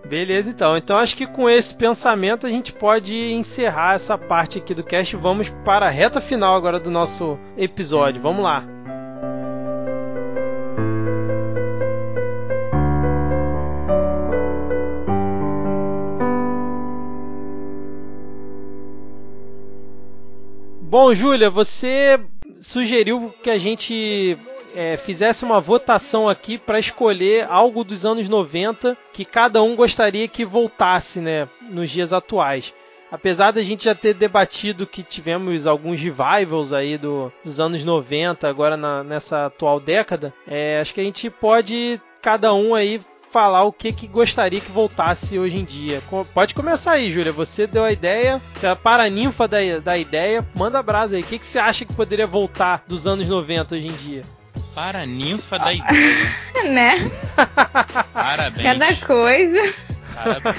S1: Beleza, então. Então acho que com esse pensamento a gente pode encerrar essa parte aqui do cast. Vamos para a reta final agora do nosso episódio. Vamos lá. Bom, Júlia, você sugeriu que a gente é, fizesse uma votação aqui para escolher algo dos anos 90 que cada um gostaria que voltasse, né, nos dias atuais. Apesar da gente já ter debatido que tivemos alguns revivals aí do, dos anos 90, agora na- nessa atual década, é, acho que a gente pode, cada um aí, falar o que, que gostaria que voltasse hoje em dia. Pode começar aí, Júlia. Você deu a ideia, você é a paraninfa da, da ideia, manda brasa aí. O que, que você acha que poderia voltar dos anos 90 hoje em dia?
S4: Para ninfa da ideia. <laughs>
S3: né?
S4: Parabéns.
S3: Cada coisa.
S4: Parabéns.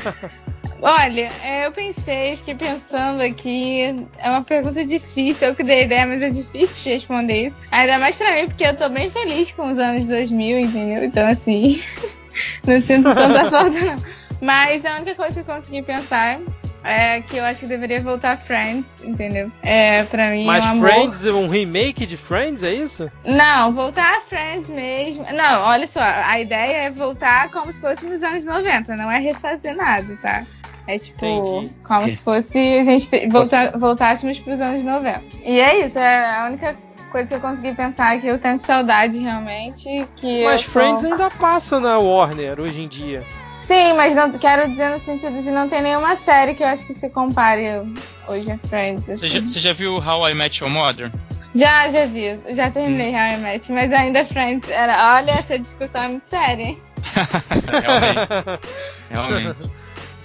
S3: Olha, é, eu pensei, fiquei pensando aqui. É uma pergunta difícil, eu que dei ideia, mas é difícil de responder isso. Ainda mais pra mim, porque eu tô bem feliz com os anos 2000, entendeu? Então, assim, <laughs> não sinto tanta <laughs> falta, não. Mas a única coisa que eu consegui pensar é que eu acho que deveria voltar Friends, entendeu? É, pra mim,
S1: Mas
S3: é um amor.
S1: Friends, um remake de Friends, é isso?
S3: Não, voltar a Friends mesmo. Não, olha só, a ideia é voltar como se fosse nos anos 90, não é refazer nada, tá? É tipo,
S1: Entendi.
S3: como se fosse a gente te- voltar, voltássemos pros anos 90. E é isso, é a única coisa que eu consegui pensar que eu tenho saudade realmente. Que
S1: Mas Friends
S3: sou...
S1: ainda passa na Warner hoje em dia.
S3: Sim, mas não quero dizer no sentido de não ter nenhuma série que eu acho que se compare hoje a Friends.
S4: Você
S3: assim.
S4: já, você já viu How I Met Your Mother?
S3: Já, já vi. Já terminei How I Met, mas ainda Friends era. Olha, essa discussão é muito séria, hein? <laughs>
S4: Realmente. Realmente.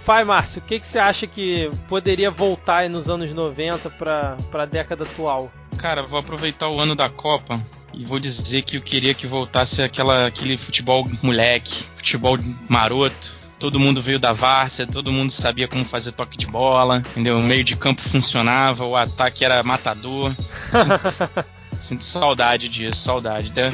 S1: Vai, Márcio, o que, que você acha que poderia voltar aí nos anos 90 pra, pra década atual?
S4: Cara, vou aproveitar o ano da Copa e vou dizer que eu queria que voltasse aquela, aquele futebol moleque, futebol maroto. Todo mundo veio da várzea, todo mundo sabia como fazer toque de bola, entendeu? O meio de campo funcionava, o ataque era matador. Sinto, <laughs> sinto saudade disso, saudade. Até-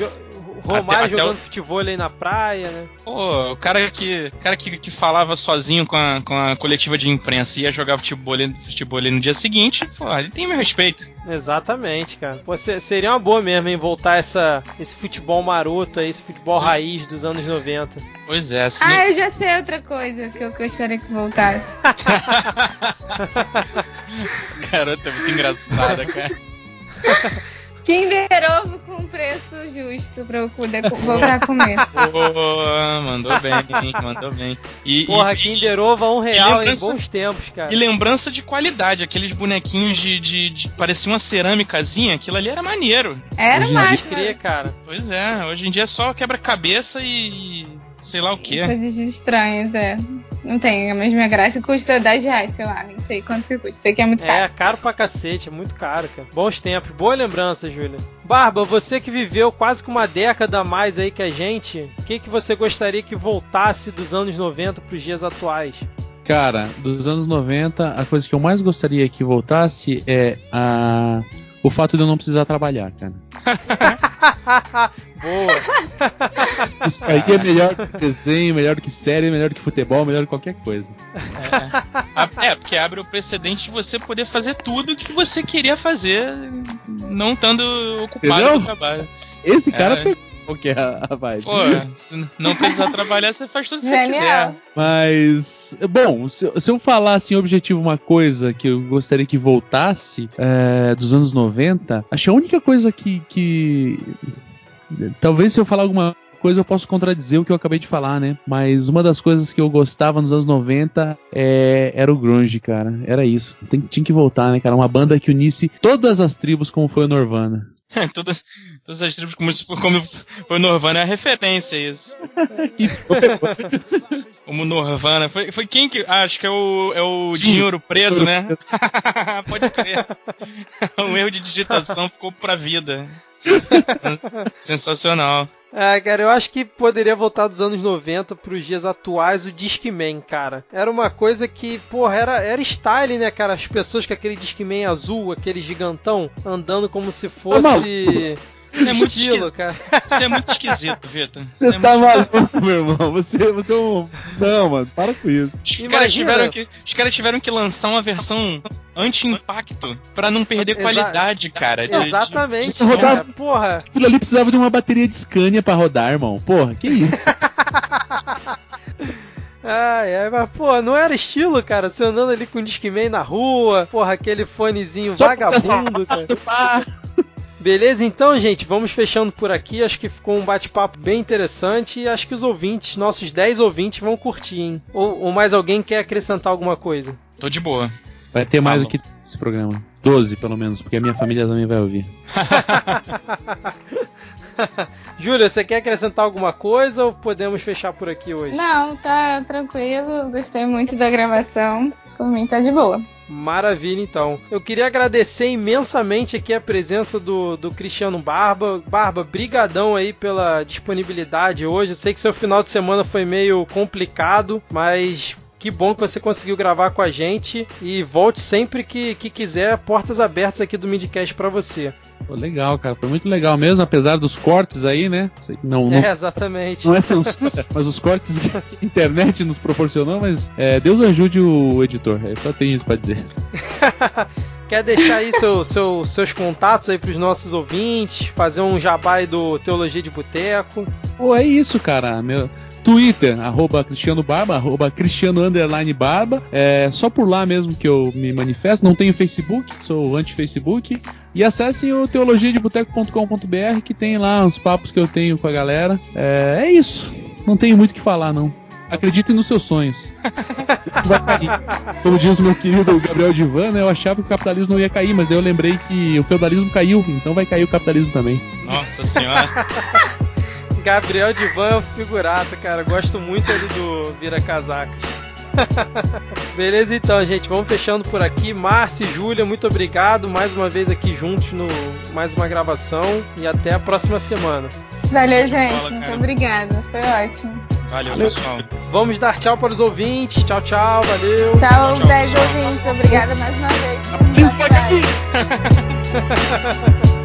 S1: Romário
S4: até
S1: jogando
S4: o-
S1: futebol aí na praia, né?
S4: Pô, o cara que, cara que, que falava sozinho com a, com a coletiva de imprensa e ia jogar futebol, futebol no dia seguinte, pô, ele tem meu respeito.
S1: Exatamente, cara. Pô, se- seria uma boa mesmo, hein? Voltar essa, esse futebol maroto aí, esse futebol
S4: Sim.
S1: raiz dos anos 90.
S4: Pois é, não-
S3: Ah, eu já sei outra coisa que eu gostaria que voltasse. <laughs>
S4: Essa garota é muito engraçada, cara. <laughs>
S3: Kinder Ovo com preço justo pra eu poder voltar a comer. <laughs>
S4: Boa, mandou bem, mandou bem. E,
S1: Porra,
S4: e,
S1: Kinder Ovo a um real em bons tempos, cara.
S4: e lembrança de qualidade, aqueles bonequinhos de, de, de- parecia uma cerâmicazinha, aquilo ali era maneiro.
S3: Era
S1: Pode
S3: máximo.
S1: crer, cara.
S4: Pois é, hoje em dia é só quebra-cabeça e sei lá o que.
S3: Coisas estranhas, é. Não tem a mesma graça. Custa 10 reais, sei lá, nem sei quanto que custa. Sei que é muito caro.
S1: É, caro pra cacete, é muito caro, cara. Bons tempos, boa lembrança, Júlia. Barba, você que viveu quase que uma década a mais aí que a gente, o que, que você gostaria que voltasse dos anos 90 pros dias atuais?
S2: Cara, dos anos 90, a coisa que eu mais gostaria que voltasse é a... o fato de eu não precisar trabalhar, cara. <laughs>
S1: Boa. <laughs>
S2: Isso aí é melhor que desenho, melhor do que série, melhor do que futebol, melhor do que qualquer coisa.
S4: É, é, porque abre o precedente de você poder fazer tudo o que você queria fazer, não estando ocupado
S2: Entendeu?
S4: no trabalho.
S2: Esse cara
S4: É.
S2: pegou qual que é a vibe.
S4: Pô, se não precisar trabalhar, você faz tudo que você quiser.
S2: Mas, bom, se, eu- se eu falar assim, objetivo, uma coisa que eu gostaria que voltasse é, dos anos 90, acho que a única coisa que, que. Talvez se eu falar alguma coisa eu posso contradizer o que eu acabei de falar, né? Mas uma das coisas que eu gostava nos anos 90 é, era o Grunge, cara. Era isso. Tem, tinha que voltar, né, cara? Uma banda que unisse todas as tribos, como foi o Nirvana. <laughs>
S4: todas, todas as tribos, como, como foi o Norvana, é a referência isso. <laughs> Como Norvana. Foi, foi quem que. Ah, acho que é o, é o
S2: Sim.
S4: Dinheiro Preto, né? <laughs> Pode crer. <laughs> um erro de digitação ficou pra vida. <laughs> Sensacional.
S1: É, cara, eu acho que poderia voltar dos anos 90 pros dias atuais o Discman, cara. Era uma coisa que, porra, era, era style, né, cara? As pessoas com aquele Discman azul, aquele gigantão, andando como se fosse.
S4: Isso é muito
S1: estilo,
S4: esquisito.
S1: cara.
S4: Isso é muito esquisito, Vitor. Isso
S2: Você
S4: é
S2: tá maluco, meu irmão. Você, você é um. Não, mano, para com isso.
S4: Os caras, tiveram que, os caras tiveram que lançar uma versão anti-impacto pra não perder
S1: Exa-
S4: qualidade, cara. de- de-
S1: Exatamente,
S4: de som.
S1: cara. Porra.
S2: Aquilo ali precisava de uma bateria de Scania pra rodar, irmão. Porra, que isso? <laughs>
S1: Ai, ai, mas, pô, não era estilo, cara. Você andando ali com o Discman na rua, porra, aquele fonezinho
S2: Só
S1: vagabundo, cara. Beleza, então, gente, vamos fechando por aqui. Acho que ficou um bate-papo bem interessante e acho que os ouvintes, nossos 10 ouvintes, vão curtir, hein? Ou, ou mais alguém quer acrescentar alguma coisa?
S4: Tô de boa.
S2: Vai ter mais
S4: Tá
S2: do que esse programa. 12, pelo menos, porque a minha família também vai ouvir. <laughs>
S1: Júlia, você quer acrescentar alguma coisa ou podemos fechar por aqui hoje?
S3: Não, tá tranquilo. Gostei muito da gravação. Por mim tá de boa.
S1: Maravilha, então. Eu queria agradecer imensamente aqui a presença do, do Cristiano Barba. Barba, brigadão aí pela disponibilidade hoje. Eu sei que seu final de semana foi meio complicado, mas que bom que você conseguiu gravar com a gente. E volte sempre que, que quiser, portas abertas aqui do Midcast pra você.
S2: Pô, legal, cara. Foi muito legal mesmo, apesar dos cortes aí, né? Não, não,
S1: É, exatamente.
S2: não é censura, <laughs> mas os cortes que a internet nos proporcionou, mas é, Deus ajude o editor. É só tenho isso pra dizer. <laughs>
S1: Quer deixar aí seu, seu- seus contatos aí pros nossos ouvintes, fazer um jabá aí do Teologia de Boteco.
S2: Pô, é isso, cara. Meu Twitter, arroba Cristiano Barba, arroba Cristiano Underline Barba. É só por lá mesmo que eu me manifesto. Não tenho Facebook, sou anti-Facebook. E acessem o teologiadeboteco.com.br que tem lá os papos que eu tenho com a galera. É, é isso. Não tenho muito o que falar, não. Acreditem nos seus sonhos. Vai cair. Como diz meu querido Gabriel Divan, né, eu achava que o capitalismo não ia cair, mas daí eu lembrei que o feudalismo caiu, então vai cair o capitalismo também.
S4: Nossa senhora.
S1: Gabriel Divan é um figuraça, cara. Gosto muito ali do Vira Casacas. <laughs> Beleza, então, gente. Vamos fechando por aqui. Márcio e Júlia, muito obrigado. Mais uma vez aqui juntos no mais uma gravação. E até a próxima semana.
S3: Valeu, gente.
S4: bola,
S3: muito obrigada. Foi ótimo.
S4: Valeu,
S2: Valeu.
S4: pessoal.
S1: Vamos dar tchau para os ouvintes. Tchau, tchau. Valeu.
S3: Tchau,
S4: tchau,
S3: 10
S4: pessoal.
S3: ouvintes. Obrigada mais uma vez. Bye. <laughs>